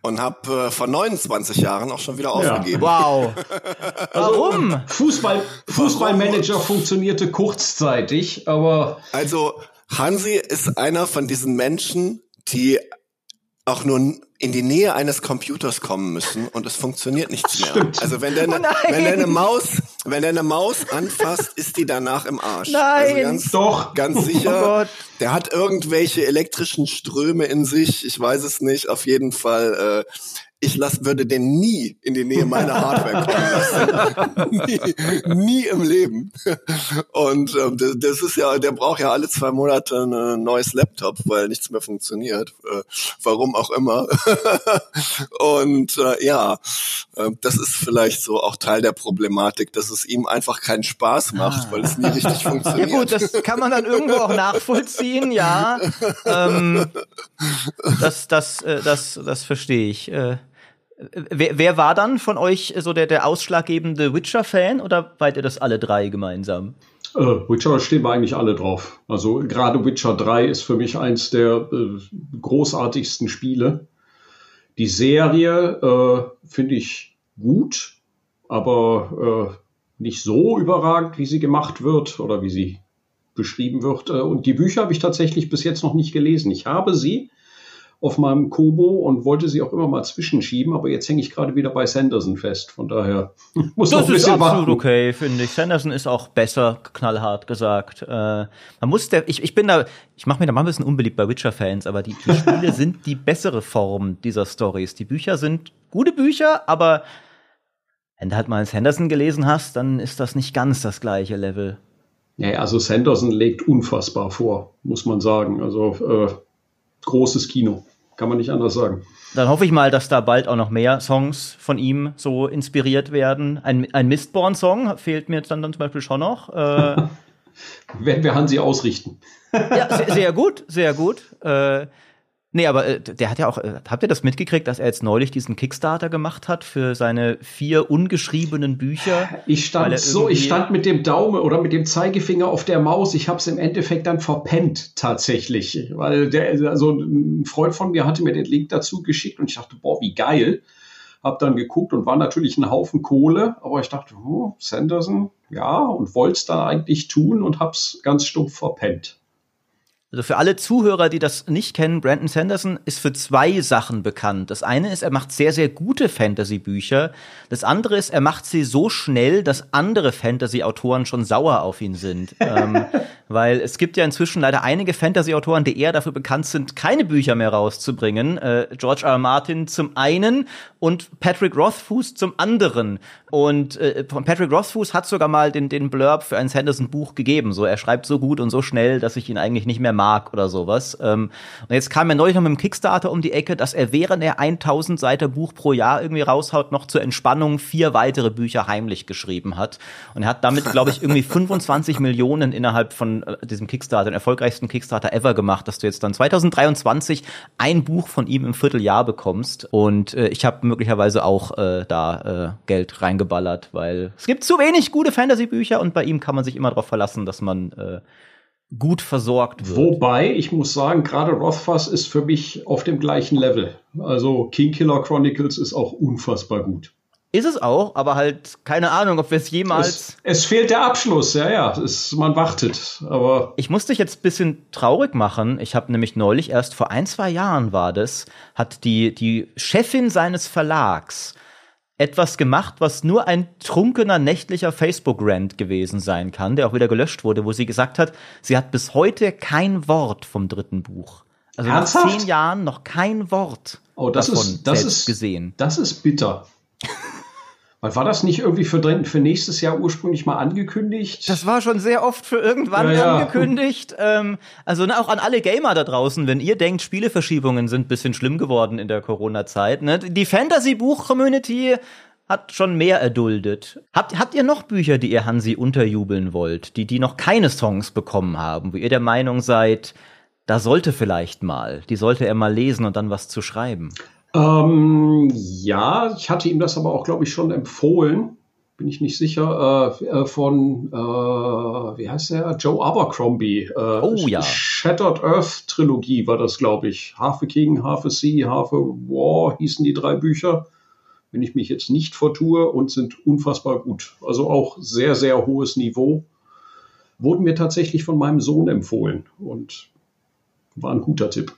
und habe äh, vor 29 Jahren auch schon wieder ja. aufgegeben. Wow. Warum? Fußball, Fußballmanager funktionierte kurzzeitig, aber. Also, Hansi ist einer von diesen Menschen, die auch nur in die Nähe eines Computers kommen müssen und es funktioniert nichts mehr. Stimmt. Also wenn deine, oh wenn deine Maus, wenn deine Maus anfasst, ist die danach im Arsch. Nein, also ganz, doch. Ganz oh sicher. Oh der hat irgendwelche elektrischen Ströme in sich. Ich weiß es nicht. Auf jeden Fall. Äh, ich lass, würde den nie in die Nähe meiner Hardware kommen lassen. nie, nie im Leben. Und ähm, das, das ist ja, der braucht ja alle zwei Monate ein neues Laptop, weil nichts mehr funktioniert. Äh, warum auch immer. Und äh, ja, äh, das ist vielleicht so auch Teil der Problematik, dass es ihm einfach keinen Spaß macht, ah. weil es nie richtig funktioniert. Ja gut, das kann man dann irgendwo auch nachvollziehen, ja. Ähm, das, das, äh, das, das verstehe ich. Äh, Wer, wer war dann von euch so der, der ausschlaggebende Witcher-Fan oder wart ihr das alle drei gemeinsam? Äh, Witcher stehen wir eigentlich alle drauf. Also gerade Witcher 3 ist für mich eins der äh, großartigsten Spiele. Die Serie äh, finde ich gut, aber äh, nicht so überragend, wie sie gemacht wird oder wie sie beschrieben wird. Äh, und die Bücher habe ich tatsächlich bis jetzt noch nicht gelesen. Ich habe sie, auf meinem Kobo und wollte sie auch immer mal zwischenschieben, aber jetzt hänge ich gerade wieder bei Sanderson fest. Von daher muss das noch ein bisschen ist absolut warten. okay, finde ich. Sanderson ist auch besser, knallhart gesagt. Äh, man muss der, ich, ich bin da, ich mache mir da mal ein bisschen unbeliebt bei Witcher-Fans, aber die, die Spiele sind die bessere Form dieser Stories. Die Bücher sind gute Bücher, aber wenn du halt mal Sanderson gelesen hast, dann ist das nicht ganz das gleiche Level. Ja, also Sanderson legt unfassbar vor, muss man sagen. Also äh, großes Kino. Kann man nicht anders sagen. Dann hoffe ich mal, dass da bald auch noch mehr Songs von ihm so inspiriert werden. Ein, ein Mistborn-Song fehlt mir dann, dann zum Beispiel schon noch. Äh, Werden wir Hansi ausrichten. ja, sehr, sehr gut, sehr gut. Äh, Nee, aber äh, der hat ja auch, äh, habt ihr das mitgekriegt, dass er jetzt neulich diesen Kickstarter gemacht hat für seine vier ungeschriebenen Bücher? Ich stand so, ich stand mit dem Daumen oder mit dem Zeigefinger auf der Maus. Ich habe es im Endeffekt dann verpennt tatsächlich, weil der, also ein Freund von mir hatte mir den Link dazu geschickt und ich dachte, boah, wie geil. Hab dann geguckt und war natürlich ein Haufen Kohle, aber ich dachte, oh, Sanderson, ja, und wollte es dann eigentlich tun und hab's ganz stumpf verpennt. Also für alle Zuhörer, die das nicht kennen, Brandon Sanderson ist für zwei Sachen bekannt. Das eine ist, er macht sehr, sehr gute Fantasy-Bücher. Das andere ist, er macht sie so schnell, dass andere Fantasy-Autoren schon sauer auf ihn sind. ähm, weil es gibt ja inzwischen leider einige Fantasy-Autoren, die eher dafür bekannt sind, keine Bücher mehr rauszubringen. Äh, George R. R. Martin zum einen und Patrick Rothfuss zum anderen. Und äh, Patrick Rothfuss hat sogar mal den, den Blurb für ein Sanderson-Buch gegeben. So, er schreibt so gut und so schnell, dass ich ihn eigentlich nicht mehr mag oder sowas. Ähm, und jetzt kam er neulich noch mit dem Kickstarter um die Ecke, dass er, während er 1000 Seiter Buch pro Jahr irgendwie raushaut, noch zur Entspannung vier weitere Bücher heimlich geschrieben hat. Und er hat damit, glaube ich, irgendwie 25 Millionen innerhalb von äh, diesem Kickstarter, den erfolgreichsten Kickstarter ever gemacht, dass du jetzt dann 2023 ein Buch von ihm im Vierteljahr bekommst. Und äh, ich habe möglicherweise auch äh, da äh, Geld reingebracht geballert, weil es gibt zu wenig gute Fantasy-Bücher und bei ihm kann man sich immer darauf verlassen, dass man äh, gut versorgt wird. Wobei, ich muss sagen, gerade Rothfuss ist für mich auf dem gleichen Level. Also King Killer Chronicles ist auch unfassbar gut. Ist es auch, aber halt keine Ahnung, ob wir es jemals. Es, fehlt der Abschluss, ja, ja. Es, man wartet, aber. Ich musste dich jetzt ein bisschen traurig machen. Ich habe nämlich neulich, erst vor ein, zwei Jahren war das, hat die, die Chefin seines Verlags etwas gemacht, was nur ein trunkener nächtlicher Facebook-Rant gewesen sein kann, der auch wieder gelöscht wurde, wo sie gesagt hat, sie hat bis heute kein Wort vom dritten Buch. Also Ernsthaft? nach zehn Jahren noch kein Wort oh, das davon ist, das ist, gesehen. Das ist bitter. Weil war das nicht irgendwie für, für nächstes Jahr ursprünglich mal angekündigt? Das war schon sehr oft für irgendwann ja, ja. angekündigt. Ähm, also ne, auch an alle Gamer da draußen, wenn ihr denkt, Spieleverschiebungen sind ein bisschen schlimm geworden in der Corona-Zeit. Ne? Die Fantasy-Buch-Community hat schon mehr erduldet. Habt, habt ihr noch Bücher, die ihr Hansi unterjubeln wollt, die, die noch keine Songs bekommen haben, wo ihr der Meinung seid, da sollte vielleicht mal, die sollte er mal lesen und dann was zu schreiben? Ähm, ja, ich hatte ihm das aber auch, glaube ich, schon empfohlen. Bin ich nicht sicher. Äh, äh von, äh, wie heißt der? Joe Abercrombie. Äh, oh ja. Shattered Earth Trilogie war das, glaube ich. Half a King, Half a Sea, Half a War hießen die drei Bücher. Wenn ich mich jetzt nicht vertue und sind unfassbar gut. Also auch sehr, sehr hohes Niveau. Wurden mir tatsächlich von meinem Sohn empfohlen und war ein guter Tipp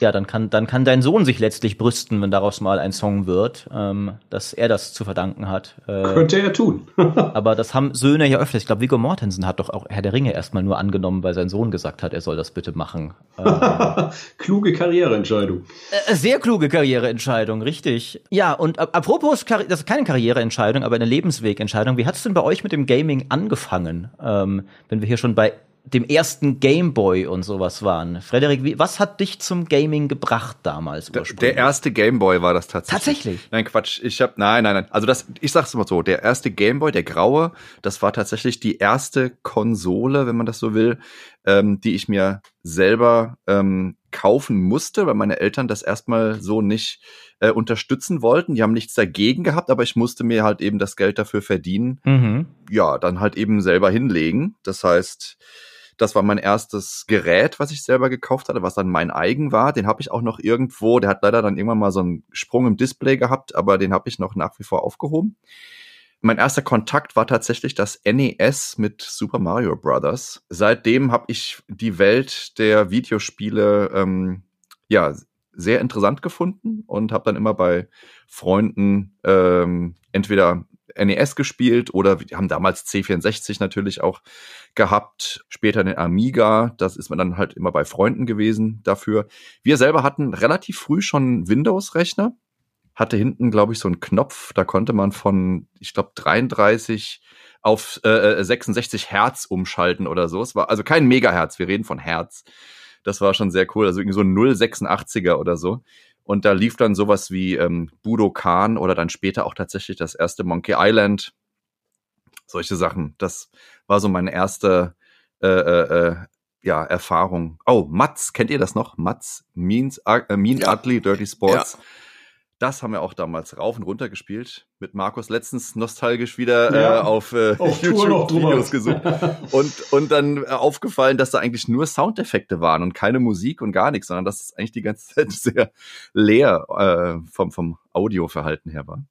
ja, dann kann, dann kann dein Sohn sich letztlich brüsten, wenn daraus mal ein Song wird, ähm, dass er das zu verdanken hat. Äh, Könnte er tun. aber das haben Söhne ja öfters. Ich glaube, Viggo Mortensen hat doch auch Herr der Ringe erstmal nur angenommen, weil sein Sohn gesagt hat, er soll das bitte machen. Ähm, kluge Karriereentscheidung. Äh, sehr kluge Karriereentscheidung, richtig. Ja, und apropos, das ist keine Karriereentscheidung, aber eine Lebenswegentscheidung. Wie hat es denn bei euch mit dem Gaming angefangen? Ähm, wenn wir hier schon bei dem ersten Gameboy und sowas waren. Frederik, was hat dich zum Gaming gebracht damals ursprünglich? Der erste Gameboy war das tatsächlich. Tatsächlich? Nein, Quatsch. Ich hab, nein, nein, nein. Also das, ich sag's mal so. Der erste Gameboy, der graue, das war tatsächlich die erste Konsole, wenn man das so will, ähm, die ich mir selber ähm, kaufen musste, weil meine Eltern das erstmal so nicht äh, unterstützen wollten. Die haben nichts dagegen gehabt, aber ich musste mir halt eben das Geld dafür verdienen. Mhm. Ja, dann halt eben selber hinlegen. Das heißt, das war mein erstes Gerät, was ich selber gekauft hatte, was dann mein eigen war. Den habe ich auch noch irgendwo. Der hat leider dann irgendwann mal so einen Sprung im Display gehabt, aber den habe ich noch nach wie vor aufgehoben. Mein erster Kontakt war tatsächlich das NES mit Super Mario Brothers. Seitdem habe ich die Welt der Videospiele ähm, ja sehr interessant gefunden und habe dann immer bei Freunden ähm, entweder NES gespielt oder wir haben damals C64 natürlich auch gehabt, später den Amiga, das ist man dann halt immer bei Freunden gewesen dafür. Wir selber hatten relativ früh schon Windows-Rechner, hatte hinten, glaube ich, so einen Knopf, da konnte man von, ich glaube, 33 auf äh, 66 äh, Hertz umschalten oder so. Es war also kein Megahertz, wir reden von Hertz. Das war schon sehr cool, also irgendwie so ein 086er oder so. Und da lief dann sowas wie ähm, Budokan oder dann später auch tatsächlich das erste Monkey Island. Solche Sachen. Das war so meine erste äh, äh, äh ja, Erfahrung. Oh, Mats, kennt ihr das noch? Mats, Means, äh, Mean ja. Ugly Dirty Sports. Ja. Das haben wir auch damals rauf und runter gespielt. Mit Markus letztens nostalgisch wieder ja, äh, auf, äh, auf YouTube-Videos gesucht. und, und dann äh, aufgefallen, dass da eigentlich nur Soundeffekte waren und keine Musik und gar nichts, sondern dass es eigentlich die ganze Zeit sehr leer äh, vom, vom Audioverhalten her war.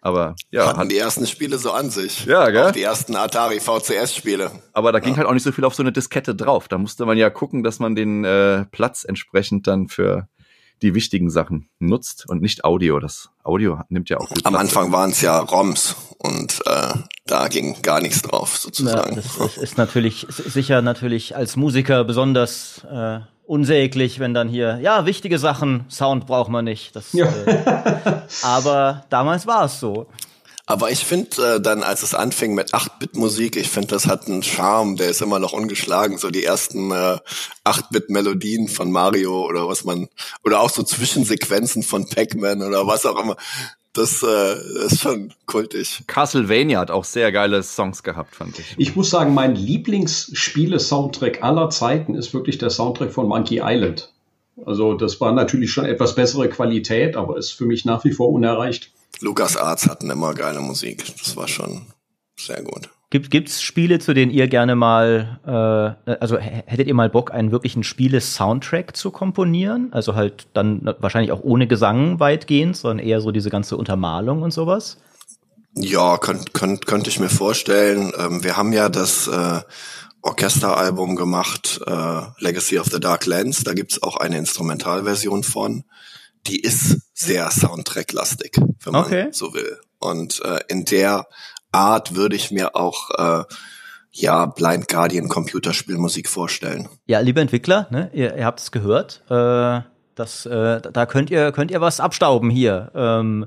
Aber ja. Hatten die ersten Spiele so an sich. Ja, gell? Auch die ersten Atari VCS-Spiele. Aber da ging ja. halt auch nicht so viel auf so eine Diskette drauf. Da musste man ja gucken, dass man den äh, Platz entsprechend dann für die wichtigen Sachen nutzt und nicht Audio. Das Audio nimmt ja auch viel Am Anfang waren es ja ROMs und äh, da ging gar nichts drauf sozusagen. Ja, das ist natürlich sicher natürlich als Musiker besonders äh, unsäglich, wenn dann hier ja wichtige Sachen Sound braucht man nicht. Das, ja. äh, aber damals war es so. Aber ich finde äh, dann, als es anfing mit 8-Bit-Musik, ich finde, das hat einen Charme, der ist immer noch ungeschlagen. So die ersten äh, 8-Bit-Melodien von Mario oder was man, oder auch so Zwischensequenzen von Pac-Man oder was auch immer. Das, äh, ist schon kultig. Castlevania hat auch sehr geile Songs gehabt, fand ich. Ich muss sagen, mein Lieblingsspiele-Soundtrack aller Zeiten ist wirklich der Soundtrack von Monkey Island. Also das war natürlich schon etwas bessere Qualität, aber ist für mich nach wie vor unerreicht. Lukas Arts hatten immer geile Musik. Das war schon sehr gut. Gibt es Spiele, zu denen ihr gerne mal, äh, also hättet ihr mal Bock, einen wirklichen Spiele-Soundtrack zu komponieren? Also halt dann wahrscheinlich auch ohne Gesang weitgehend, sondern eher so diese ganze Untermalung und sowas? Ja, könnte könnt, könnt ich mir vorstellen. Ähm, wir haben ja das äh, Orchesteralbum gemacht, äh, Legacy of the Dark Lands. Da gibt's auch eine Instrumentalversion von die ist sehr Soundtrack-lastig, wenn man okay. so will. Und äh, in der Art würde ich mir auch äh, ja Blind Guardian Computerspielmusik vorstellen. Ja, liebe Entwickler, ne, ihr, ihr habt es gehört. Äh, das, äh, da könnt ihr könnt ihr was abstauben hier. Ähm,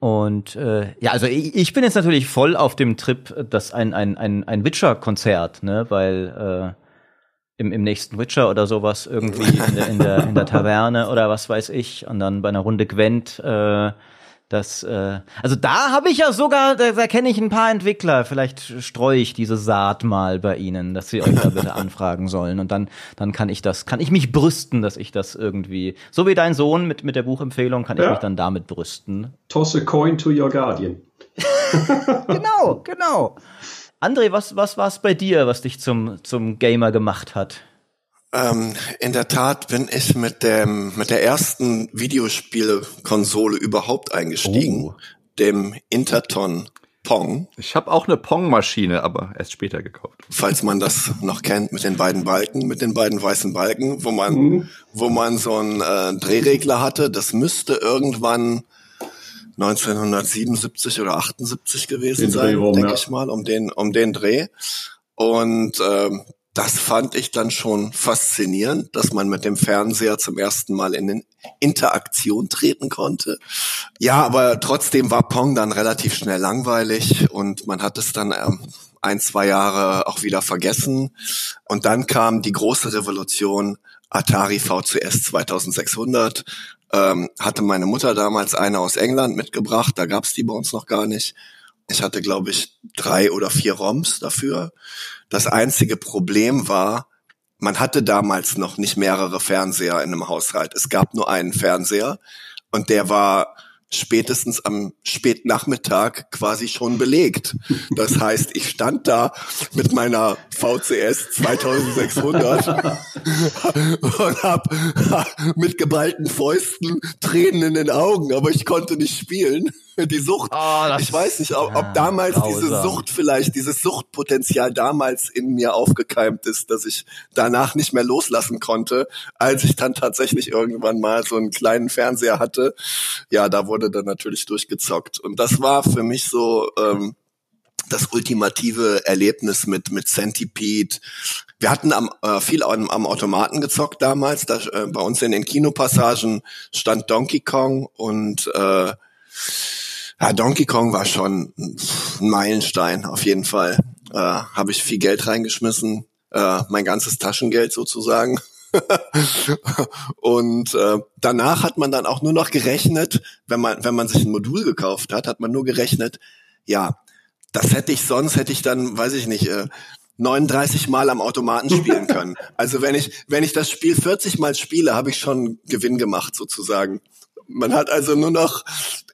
und äh, ja, also ich, ich bin jetzt natürlich voll auf dem Trip, dass ein ein ein, ein Witcher-Konzert, ne, weil äh, im, im nächsten Witcher oder sowas irgendwie in der, in der, in der Taverne oder was weiß ich und dann bei einer Runde Gwent äh, das, äh, also da habe ich ja sogar, da, da kenne ich ein paar Entwickler. Vielleicht streue ich diese Saat mal bei Ihnen, dass Sie euch da bitte anfragen sollen. Und dann, dann kann ich das, kann ich mich brüsten, dass ich das irgendwie, so wie dein Sohn mit, mit der Buchempfehlung, kann ja. ich mich dann damit brüsten. Toss a coin to your guardian. genau, genau. André, was, was war es bei dir, was dich zum, zum Gamer gemacht hat? Ähm, in der Tat bin ich mit dem mit der ersten Videospielkonsole überhaupt eingestiegen, oh. dem Interton Pong. Ich habe auch eine Pong-Maschine, aber erst später gekauft. Falls man das noch kennt, mit den beiden Balken, mit den beiden weißen Balken, wo man, mhm. wo man so einen äh, Drehregler hatte. Das müsste irgendwann 1977 oder 78 gewesen den sein, denke ja. ich mal, um den, um den Dreh. Und ähm, das fand ich dann schon faszinierend, dass man mit dem Fernseher zum ersten Mal in Interaktion treten konnte. Ja, aber trotzdem war Pong dann relativ schnell langweilig und man hat es dann ähm, ein, zwei Jahre auch wieder vergessen. Und dann kam die große Revolution Atari VCS 2600. Ähm, hatte meine Mutter damals eine aus England mitgebracht, da gab's die bei uns noch gar nicht. Ich hatte, glaube ich, drei oder vier ROMs dafür. Das einzige Problem war, man hatte damals noch nicht mehrere Fernseher in einem Haushalt. Es gab nur einen Fernseher und der war spätestens am Spätnachmittag quasi schon belegt. Das heißt, ich stand da mit meiner VCS 2600 und hab mit geballten Fäusten Tränen in den Augen, aber ich konnte nicht spielen. Die Sucht. Oh, ich weiß nicht, ob, ob damals grausam. diese Sucht vielleicht, dieses Suchtpotenzial damals in mir aufgekeimt ist, dass ich danach nicht mehr loslassen konnte, als ich dann tatsächlich irgendwann mal so einen kleinen Fernseher hatte. Ja, da wurde dann natürlich durchgezockt. Und das war für mich so ähm, das ultimative Erlebnis mit mit Centipede. Wir hatten am, äh, viel am, am Automaten gezockt damals. Da, äh, bei uns in den Kinopassagen stand Donkey Kong und äh, ja, Donkey Kong war schon ein Meilenstein, auf jeden Fall. Äh, Habe ich viel Geld reingeschmissen, äh, mein ganzes Taschengeld sozusagen. und äh, danach hat man dann auch nur noch gerechnet, wenn man, wenn man sich ein Modul gekauft hat, hat man nur gerechnet, ja, das hätte ich sonst, hätte ich dann, weiß ich nicht, äh, 39 Mal am Automaten spielen können. Also wenn ich, wenn ich das Spiel 40 Mal spiele, habe ich schon Gewinn gemacht sozusagen. Man hat also nur noch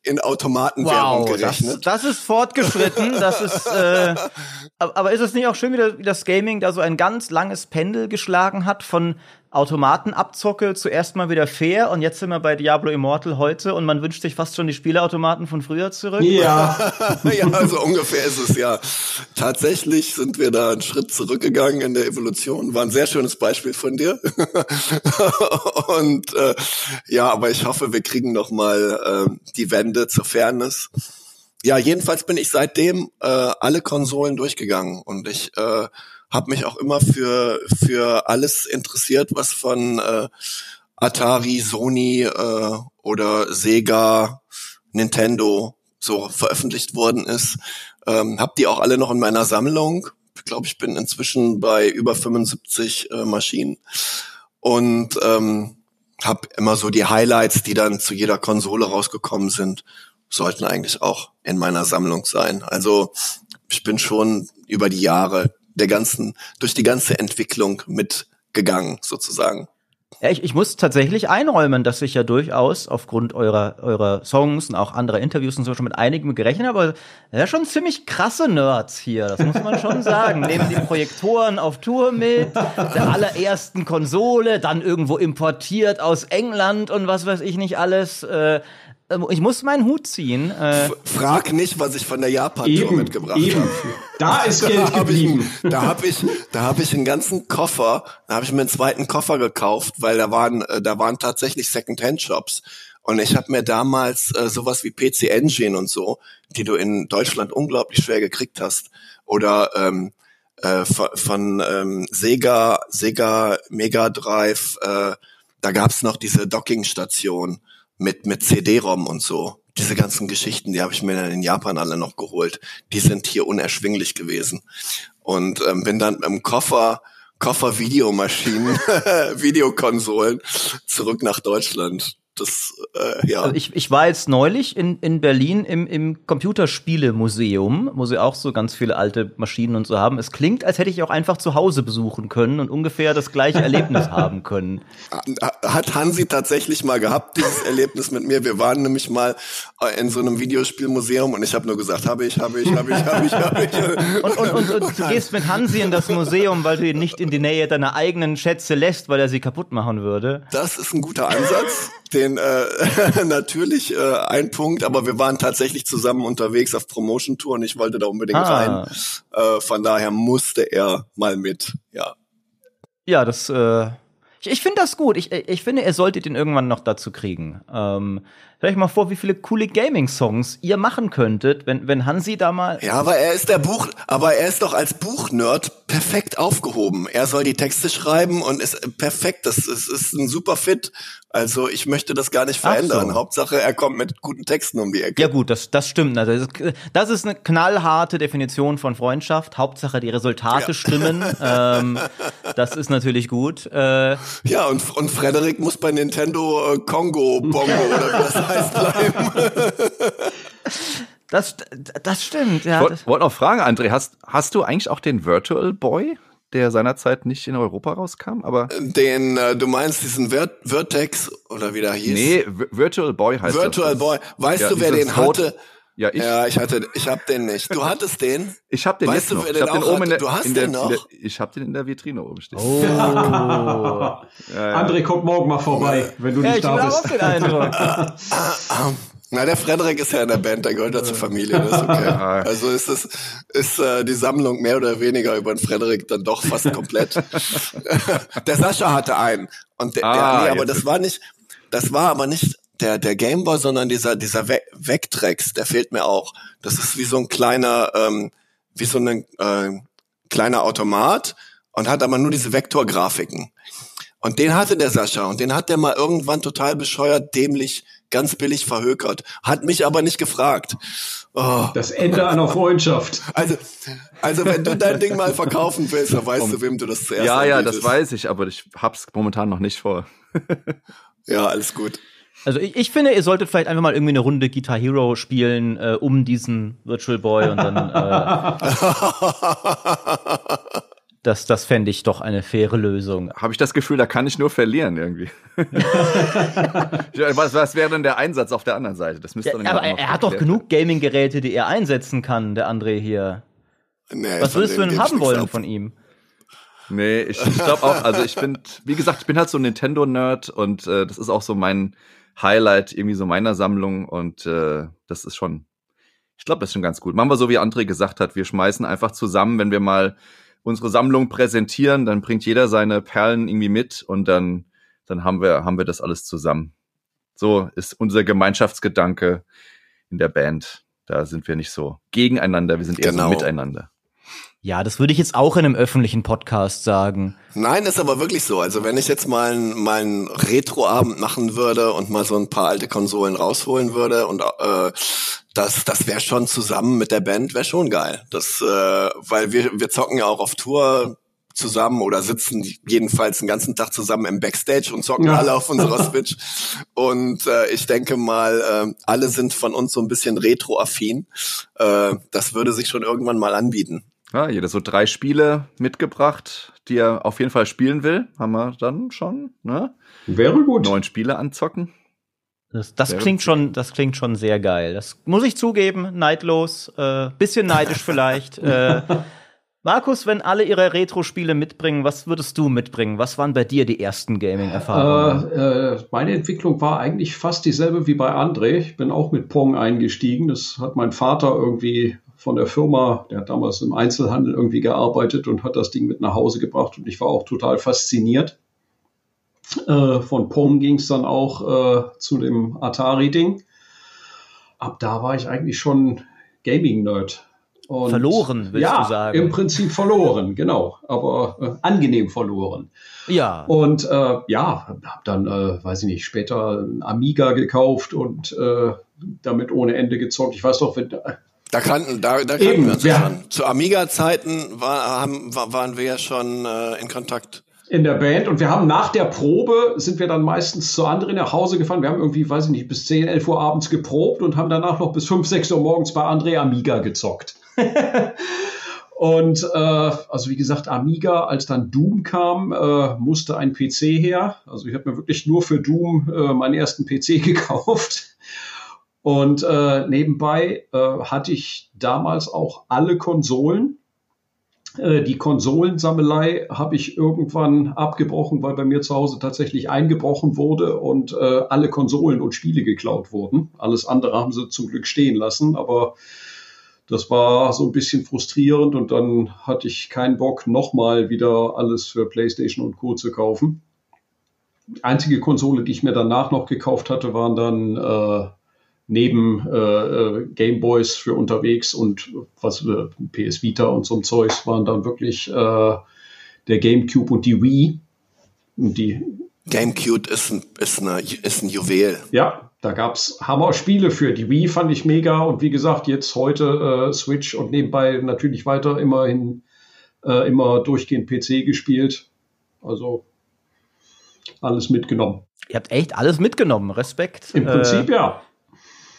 in Automatenwährung wow, gerechnet. Das, das ist fortgeschritten. Das ist, äh, aber ist es nicht auch schön, wie das Gaming da so ein ganz langes Pendel geschlagen hat von Automatenabzocke zuerst mal wieder fair und jetzt sind wir bei Diablo Immortal heute und man wünscht sich fast schon die Spieleautomaten von früher zurück. Ja, ja, also ungefähr ist es ja. Tatsächlich sind wir da einen Schritt zurückgegangen in der Evolution. War ein sehr schönes Beispiel von dir. und äh, ja, aber ich hoffe, wir kriegen noch mal äh, die Wende zur Fairness. Ja, jedenfalls bin ich seitdem äh, alle Konsolen durchgegangen und ich äh, habe mich auch immer für für alles interessiert, was von äh, Atari, Sony äh, oder Sega, Nintendo so veröffentlicht worden ist. Ähm, hab die auch alle noch in meiner Sammlung. Ich glaube, ich bin inzwischen bei über 75 äh, Maschinen und ähm, habe immer so die Highlights, die dann zu jeder Konsole rausgekommen sind, sollten eigentlich auch in meiner Sammlung sein. Also ich bin schon über die Jahre der ganzen, durch die ganze Entwicklung mitgegangen, sozusagen. Ja, ich, ich muss tatsächlich einräumen, dass ich ja durchaus aufgrund eurer, eurer Songs und auch anderer Interviews und so schon mit einigen gerechnet habe, ja schon ziemlich krasse Nerds hier, das muss man schon sagen. Nehmen die Projektoren auf Tour mit, der allerersten Konsole, dann irgendwo importiert aus England und was weiß ich nicht alles. Äh, ich muss meinen Hut ziehen. Äh, Frag nicht, was ich von der Japan-Tour mitgebracht habe. Da ist Geld geblieben. Hab ich, da habe ich, da habe ich einen ganzen Koffer, da habe ich mir einen zweiten Koffer gekauft, weil da waren, äh, da waren tatsächlich Second-Hand-Shops. Und ich habe mir damals äh, sowas wie PC Engine und so, die du in Deutschland unglaublich schwer gekriegt hast, oder ähm, äh, von, von ähm, Sega, Sega Mega Drive, äh, da gab's noch diese Dockingstation mit mit CD-ROM und so. Diese ganzen Geschichten, die habe ich mir dann in Japan alle noch geholt. Die sind hier unerschwinglich gewesen. Und ähm, bin dann im Koffer Koffer Videomaschinen, Videokonsolen zurück nach Deutschland das, äh, ja. Also ich, ich war jetzt neulich in, in Berlin im, im Computerspielemuseum, wo sie auch so ganz viele alte Maschinen und so haben. Es klingt, als hätte ich auch einfach zu Hause besuchen können und ungefähr das gleiche Erlebnis haben können. Hat Hansi tatsächlich mal gehabt, dieses Erlebnis mit mir. Wir waren nämlich mal äh, in so einem Videospielmuseum und ich habe nur gesagt, habe ich, habe ich, habe ich, habe ich, habe ich. Und, und, und, und du gehst mit Hansi in das Museum, weil du ihn nicht in die Nähe deiner eigenen Schätze lässt, weil er sie kaputt machen würde. Das ist ein guter Ansatz den äh, natürlich äh, ein Punkt, aber wir waren tatsächlich zusammen unterwegs auf Promotion Tour und ich wollte da unbedingt ah. rein. Äh, von daher musste er mal mit, ja. Ja, das äh, ich, ich finde das gut. Ich, ich finde, ihr solltet ihn irgendwann noch dazu kriegen. Ähm, Stell euch mal vor, wie viele coole Gaming-Songs ihr machen könntet, wenn, wenn Hansi da mal. Ja, aber er ist der Buch, aber er ist doch als Buchnerd perfekt aufgehoben. Er soll die Texte schreiben und ist perfekt. Das ist, ist ein super Fit. Also ich möchte das gar nicht verändern. So. Hauptsache, er kommt mit guten Texten um die Ecke. Ja gut, das, das stimmt. Also das ist eine knallharte Definition von Freundschaft. Hauptsache die Resultate ja. stimmen. ähm, das ist natürlich gut. Äh, ja, und, und Frederik muss bei Nintendo äh, Kongo Bongo oder wie das heißt bleiben. Das, das stimmt, ja. Ich wollte noch fragen, André, hast, hast du eigentlich auch den Virtual Boy? der seinerzeit nicht in Europa rauskam, aber. Den, äh, du meinst diesen Vir Vertex oder wie der hieß? Nee, Virtual Boy heißt Virtual das. Boy. Weißt ja, du, wer den hatte? Ja, ich. Ja, ich hatte, ich hab den nicht. Du hattest den? Ich hab den weißt jetzt du, noch. Wer ich den hab den oben in der, Du hast in der, den noch? Der, ich hab den in der Vitrine oben stehen. Oh. ja, ja. André, komm morgen mal vorbei, wenn du ja, nicht ich da bist. Auch den Eindruck. Na, der Frederik ist ja in der Band, der gehört ja zur Familie, das ist okay. Also ist es, ist äh, die Sammlung mehr oder weniger über den Frederik dann doch fast komplett. der Sascha hatte einen. Und der, Ah, der nee, aber das war nicht, das war aber nicht der, der Gameboy, sondern dieser, dieser We Vectrex, der fehlt mir auch. Das ist wie so ein kleiner, ähm, wie so ein äh, kleiner Automat und hat aber nur diese Vektorgrafiken. Und den hatte der Sascha und den hat der mal irgendwann total bescheuert, dämlich, ganz billig verhökert. Hat mich aber nicht gefragt. Oh. Das Ende einer Freundschaft. Also, also wenn du dein Ding mal verkaufen willst, dann weißt Um, du, wem du das zuerst Ja, ja, anbietest. das weiß ich, aber ich hab's momentan noch nicht vor. Ja, alles gut. Also ich, ich finde, ihr solltet vielleicht einfach mal irgendwie eine Runde Guitar Hero spielen äh, um diesen Virtual Boy und dann äh, das, das fände ich doch eine faire Lösung. Habe ich das Gefühl, da kann ich nur verlieren irgendwie. was, was wäre denn der Einsatz auf der anderen Seite? Das müsste Ja, dann aber ja auch er, er hat doch genug Gaming-Geräte, die er einsetzen kann, der André hier. Nee, Was würdest du denn haben wollen von ihm? Nee, ich, ich glaube auch, also ich bin, wie gesagt, ich bin halt so ein Nintendo-Nerd und äh, das ist auch so mein Highlight irgendwie so meiner Sammlung und äh, das ist schon, ich glaube, das ist schon ganz gut. Machen wir so, wie André gesagt hat, wir schmeißen einfach zusammen, wenn wir mal unsere Sammlung präsentieren, dann bringt jeder seine Perlen irgendwie mit und dann, dann haben wir, haben wir das alles zusammen. So ist unser Gemeinschaftsgedanke in der Band. Da sind wir nicht so gegeneinander, wir sind eher Genau. so miteinander. Ja, das würde ich jetzt auch in einem öffentlichen Podcast sagen. Nein, ist aber wirklich so. Also wenn ich jetzt mal, einen- mal einen Retro-Abend machen würde und mal so ein paar alte Konsolen rausholen würde und äh, das, das wäre schon zusammen mit der Band, wäre schon geil. Das, äh, weil wir, wir zocken ja auch auf Tour zusammen oder sitzen jedenfalls den ganzen Tag zusammen im Backstage und zocken Ja. alle auf unserer Switch. Und äh, ich denke mal, äh, alle sind von uns so ein bisschen retro-affin. Äh, das würde sich schon irgendwann mal anbieten. Ja, jeder so drei Spiele mitgebracht, die er auf jeden Fall spielen will. Haben wir dann schon, ne? Wäre gut. Neun Spiele anzocken. Das, das klingt schon, das klingt schon sehr geil. Das muss ich zugeben, neidlos, äh, bisschen neidisch vielleicht. äh, Markus, wenn alle ihre Retro-Spiele mitbringen, was würdest du mitbringen? Was waren bei dir die ersten Gaming-Erfahrungen? Äh, äh, meine Entwicklung war eigentlich fast dieselbe wie bei André. Ich bin auch mit Pong eingestiegen. Das hat mein Vater irgendwie von der Firma, der hat damals im Einzelhandel irgendwie gearbeitet und hat das Ding mit nach Hause gebracht und ich war auch total fasziniert. Äh, von Pong ging es dann auch äh, zu dem Atari-Ding. Ab da war ich eigentlich schon Gaming-Nerd. Und verloren, willst ja, du sagen? Im Prinzip verloren, genau, aber äh, angenehm verloren. Ja. Und äh, ja, habe dann, äh, weiß ich nicht, später ein Amiga gekauft und äh, damit ohne Ende gezockt. Ich weiß doch, wenn. Da kannten, da, da kannten wir uns ja. schon. Zu Amiga-Zeiten war, haben, waren wir ja schon äh, in Kontakt in der Band und wir haben nach der Probe sind wir dann meistens zu anderen nach Hause gefahren. Wir haben irgendwie, weiß ich nicht, bis 10, 11 Uhr abends geprobt und haben danach noch bis 5, 6 Uhr morgens bei André Amiga gezockt. und äh, also wie gesagt, Amiga, als dann Doom kam, äh, musste ein PC her. Also ich habe mir wirklich nur für Doom äh, meinen ersten PC gekauft. Und äh, nebenbei äh, hatte ich damals auch alle Konsolen. Äh, die Konsolensammelei habe ich irgendwann abgebrochen, weil bei mir zu Hause tatsächlich eingebrochen wurde und äh, alle Konsolen und Spiele geklaut wurden. Alles andere haben sie zum Glück stehen lassen, aber das war so ein bisschen frustrierend und dann hatte ich keinen Bock, nochmal wieder alles für PlayStation und Co. zu kaufen. Die einzige Konsole, die ich mir danach noch gekauft hatte, waren dann äh, neben äh, äh Gameboys für unterwegs und was äh, PS Vita und so ein Zeugs waren dann wirklich äh, der GameCube und die Wii. Und die GameCube ist ein, ist, eine, ist ein Juwel. Ja, da gab's Hammer-Spiele für. Die Wii fand ich mega und wie gesagt, jetzt heute äh, Switch und nebenbei natürlich weiter immerhin äh, immer durchgehend PC gespielt. Also alles mitgenommen. Ihr habt echt alles mitgenommen, Respekt. Im Prinzip äh, ja.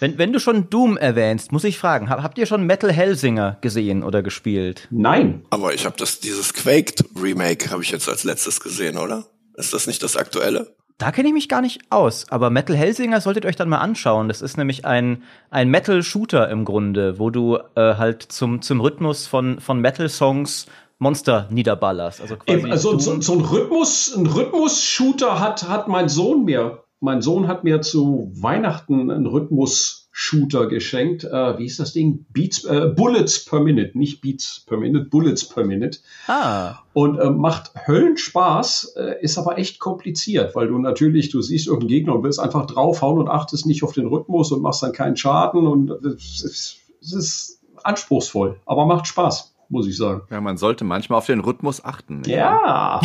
Wenn, wenn du schon Doom erwähnst, muss ich fragen, habt ihr schon Metal Hellsinger gesehen oder gespielt? Nein. Aber ich habe das dieses Quaked Remake habe ich jetzt als letztes gesehen, oder? Ist das nicht das aktuelle? Da kenne ich mich gar nicht aus, aber Metal Hellsinger solltet ihr euch dann mal anschauen. Das ist nämlich ein, ein Metal-Shooter im Grunde, wo du äh, halt zum, zum Rhythmus von, von Metal-Songs Monster niederballerst. Also, quasi Eben, also so, so, ein Rhythmus, ein Rhythmus-Shooter hat, hat mein Sohn mir. Mein Sohn hat mir zu Weihnachten einen Rhythmus Shooter geschenkt. Äh, wie ist das Ding? Beats, äh, Bullets per Minute, nicht Beats per Minute, Bullets per Minute. Ah. Und äh, macht Höllenspaß, äh, ist aber echt kompliziert, weil du natürlich, du siehst irgendeinen Gegner und willst einfach draufhauen und achtest nicht auf den Rhythmus und machst dann keinen Schaden und es ist, ist anspruchsvoll, aber macht Spaß muss ich sagen. Ja, man sollte manchmal auf den Rhythmus achten. Ja.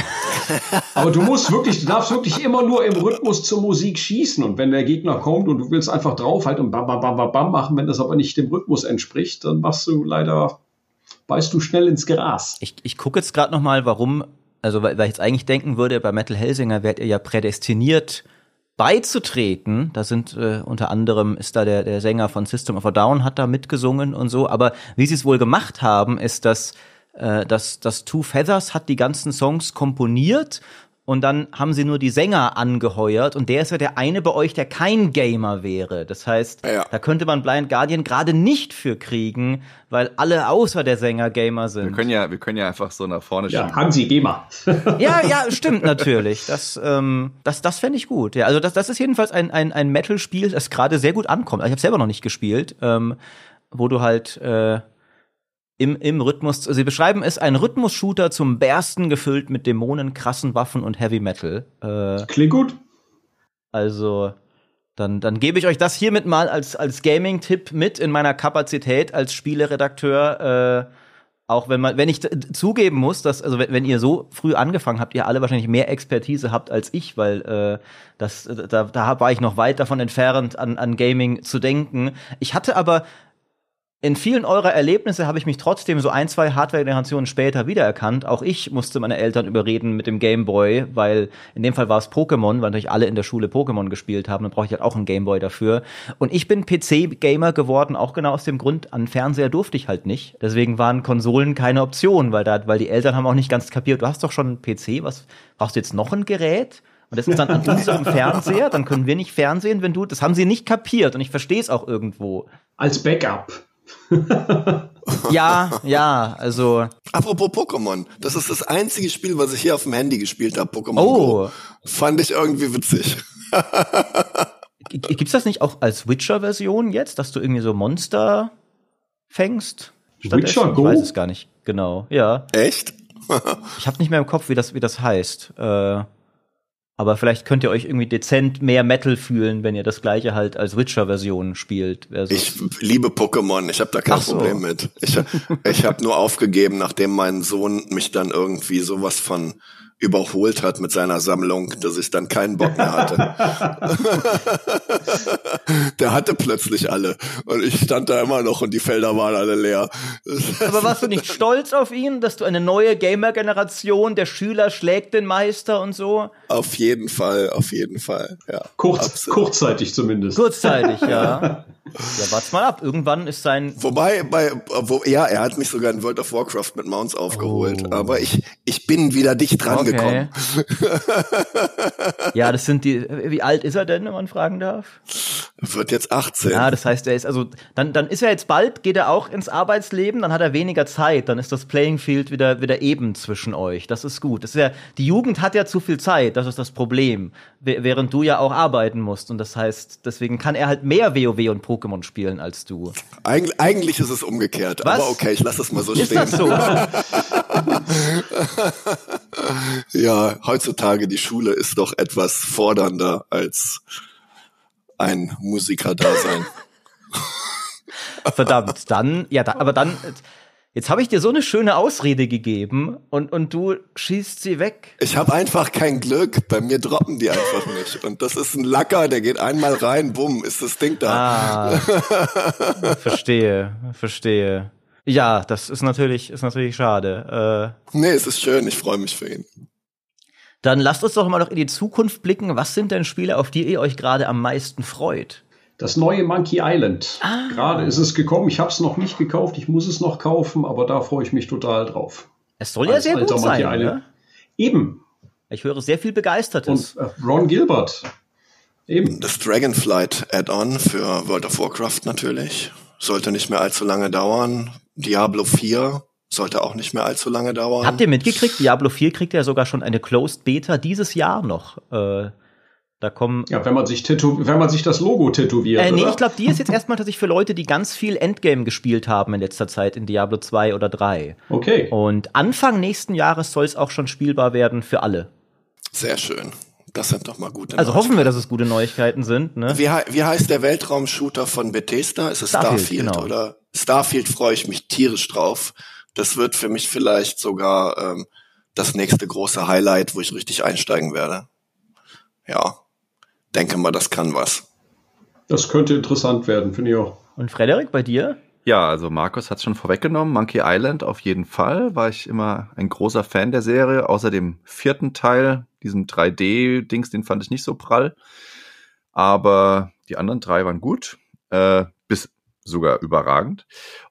Aber du musst wirklich, du darfst wirklich immer nur im Rhythmus zur Musik schießen. Und wenn der Gegner kommt und du willst einfach draufhalten und bam, bam, bam, bam, bam machen, wenn das aber nicht dem Rhythmus entspricht, dann machst du leider, beißt du schnell ins Gras. Ich, ich gucke jetzt gerade noch mal, warum, also weil, weil ich jetzt eigentlich denken würde, bei Metal Hellsinger werdet ihr ja prädestiniert, beizutreten. Da sind äh, unter anderem ist da der, der Sänger von System of a Down hat da mitgesungen und so. Aber wie sie es wohl gemacht haben, ist, dass äh, dass, dass Two Feathers hat die ganzen Songs komponiert und dann haben sie nur die Sänger angeheuert und der ist ja der eine bei euch, der kein Gamer wäre. Das heißt, ja. da könnte man Blind Guardian gerade nicht für kriegen, weil alle außer der Sänger Gamer sind. Wir können ja, wir können ja einfach so nach vorne ja, schieben. Hansi Gamer. ja, ja, stimmt natürlich. Das, ähm, das, das fände ich gut. Ja, also das, das ist jedenfalls ein, ein, ein Metal-Spiel, das gerade sehr gut ankommt. Also ich habe selber noch nicht gespielt, ähm, wo du halt äh, im, im Rhythmus. Sie beschreiben es ein Rhythmus-Shooter zum Bersten gefüllt mit Dämonen, krassen Waffen und Heavy Metal. Äh, Klingt gut. Also, dann, dann gebe ich euch das hiermit mal als, als Gaming-Tipp mit in meiner Kapazität als Spieleredakteur. Äh, auch wenn man, wenn ich zugeben muss, dass, also wenn, wenn, ihr so früh angefangen habt, ihr alle wahrscheinlich mehr Expertise habt als ich, weil äh, das, da, da war ich noch weit davon entfernt, an, an Gaming zu denken. Ich hatte aber in vielen eurer Erlebnisse habe ich mich trotzdem so ein, zwei Hardware-Generationen später wiedererkannt. Auch ich musste meine Eltern überreden mit dem Game Boy, weil in dem Fall war es Pokémon, weil natürlich alle in der Schule Pokémon gespielt haben. Dann brauche ich halt auch einen Game Boy dafür. Und ich bin PC-Gamer geworden, auch genau aus dem Grund, an Fernseher durfte ich halt nicht. Deswegen waren Konsolen keine Option, weil, da, weil die Eltern haben auch nicht ganz kapiert, du hast doch schon einen PC, was brauchst du jetzt noch ein Gerät? Und das ist dann an unserem Fernseher, dann können wir nicht fernsehen, wenn du, das haben sie nicht kapiert und ich verstehe es auch irgendwo. Als Backup. Ja, ja, also. Apropos Pokémon, das ist das einzige Spiel, was ich hier auf dem Handy gespielt habe, Pokémon Oh. Go. Fand ich irgendwie witzig. Gibt's das nicht auch als Witcher-Version jetzt, dass du irgendwie so Monster fängst? Witcher Go? Ich weiß es gar nicht. Genau, ja. Echt? Ich habe nicht mehr im Kopf, wie das, wie das heißt. Äh, aber vielleicht könnt ihr euch irgendwie dezent mehr Metal fühlen, wenn ihr das gleiche halt als Witcher-Version spielt. Also, Ich liebe Pokémon, ich habe da kein so. Problem mit. Ich, ich habe nur aufgegeben, nachdem mein Sohn mich dann irgendwie sowas von überholt hat mit seiner Sammlung, dass ich dann keinen Bock mehr hatte. Der hatte plötzlich alle und ich stand da immer noch und die Felder waren alle leer. aber warst du nicht stolz auf ihn, dass du eine neue Gamer-Generation, der Schüler schlägt den Meister und so? Auf jeden Fall, auf jeden Fall, ja. Kurz, kurzzeitig zumindest. Kurzzeitig, ja. Ja, wart's mal ab. Irgendwann ist sein. Wobei, bei, wo, ja, er hat mich sogar in World of Warcraft mit Mounts aufgeholt, Oh. aber ich, ich bin wieder dicht dran Okay. gekommen. Ja, das sind die. Wie alt ist er denn, wenn man fragen darf? Wird jetzt 18. Ja, das heißt, er ist also dann dann ist er jetzt bald geht er auch ins Arbeitsleben, dann hat er weniger Zeit, dann ist das Playing Field wieder wieder eben zwischen euch. Das ist gut. Das ist ja die Jugend hat ja zu viel Zeit, das ist das Problem, Wäh- während du ja auch arbeiten musst und das heißt, deswegen kann er halt mehr WoW und Pokémon spielen als du. Eig eigentlich ist es umgekehrt, Was? aber okay, ich lasse es mal so Ist stehen. das so? Ja, heutzutage die Schule ist doch etwas fordernder als ein Musiker-Dasein. Verdammt, dann ja, da, aber dann jetzt habe ich dir so eine schöne Ausrede gegeben und und du schießt sie weg. Ich habe einfach kein Glück, bei mir droppen die einfach nicht. Und das ist ein Lacker, der geht einmal rein, bumm, ist das Ding da. Ah, verstehe, verstehe. Ja, das ist natürlich, ist natürlich schade. Äh, Nee, es ist schön, ich freue mich für ihn. dann lasst uns doch mal noch in die Zukunft blicken. Was sind denn Spiele, auf die ihr euch gerade am meisten freut? Das neue Monkey Island. Ah. Gerade ist es gekommen. Ich habe es noch nicht gekauft. Ich muss es noch kaufen, aber da freue ich mich total drauf. Es soll ja Als sehr gut sein. Ne? Eben. Ich höre sehr viel Begeistertes. Und äh, Ron Gilbert. Eben. Das Dragonflight Add-on für World of Warcraft natürlich. Sollte nicht mehr allzu lange dauern. Diablo 4 sollte auch nicht mehr allzu lange dauern. Habt ihr mitgekriegt, Diablo 4 kriegt ja sogar schon eine Closed Beta dieses Jahr noch. Äh, da kommen. Ja, wenn man sich tätow wenn man sich das Logo tätowiert. Äh, nee, oder? ich glaube, die ist jetzt erstmal tatsächlich für Leute, die ganz viel Endgame gespielt haben in letzter Zeit in Diablo 2 oder 3. Okay. Und Anfang nächsten Jahres soll es auch schon spielbar werden für alle. Sehr schön. Das sind doch mal gute Also hoffen wir, dass es gute Neuigkeiten sind. Ne? Wie, wie heißt der Weltraumshooter von Bethesda? Ist es Starfield, Starfield, genau. oder? Starfield freue ich mich tierisch drauf. Das wird für mich vielleicht sogar ähm, das nächste große Highlight, wo ich richtig einsteigen werde. Ja, denke mal, das kann was. Das könnte interessant werden, finde ich auch. Und Frederik, bei dir? Ja, also Markus hat schon vorweggenommen. Monkey Island auf jeden Fall. War ich immer ein großer Fan der Serie. Außer dem vierten Teil, diesem 3D-Dings, den fand ich nicht so prall. Aber die anderen drei waren gut. Äh, bis sogar überragend.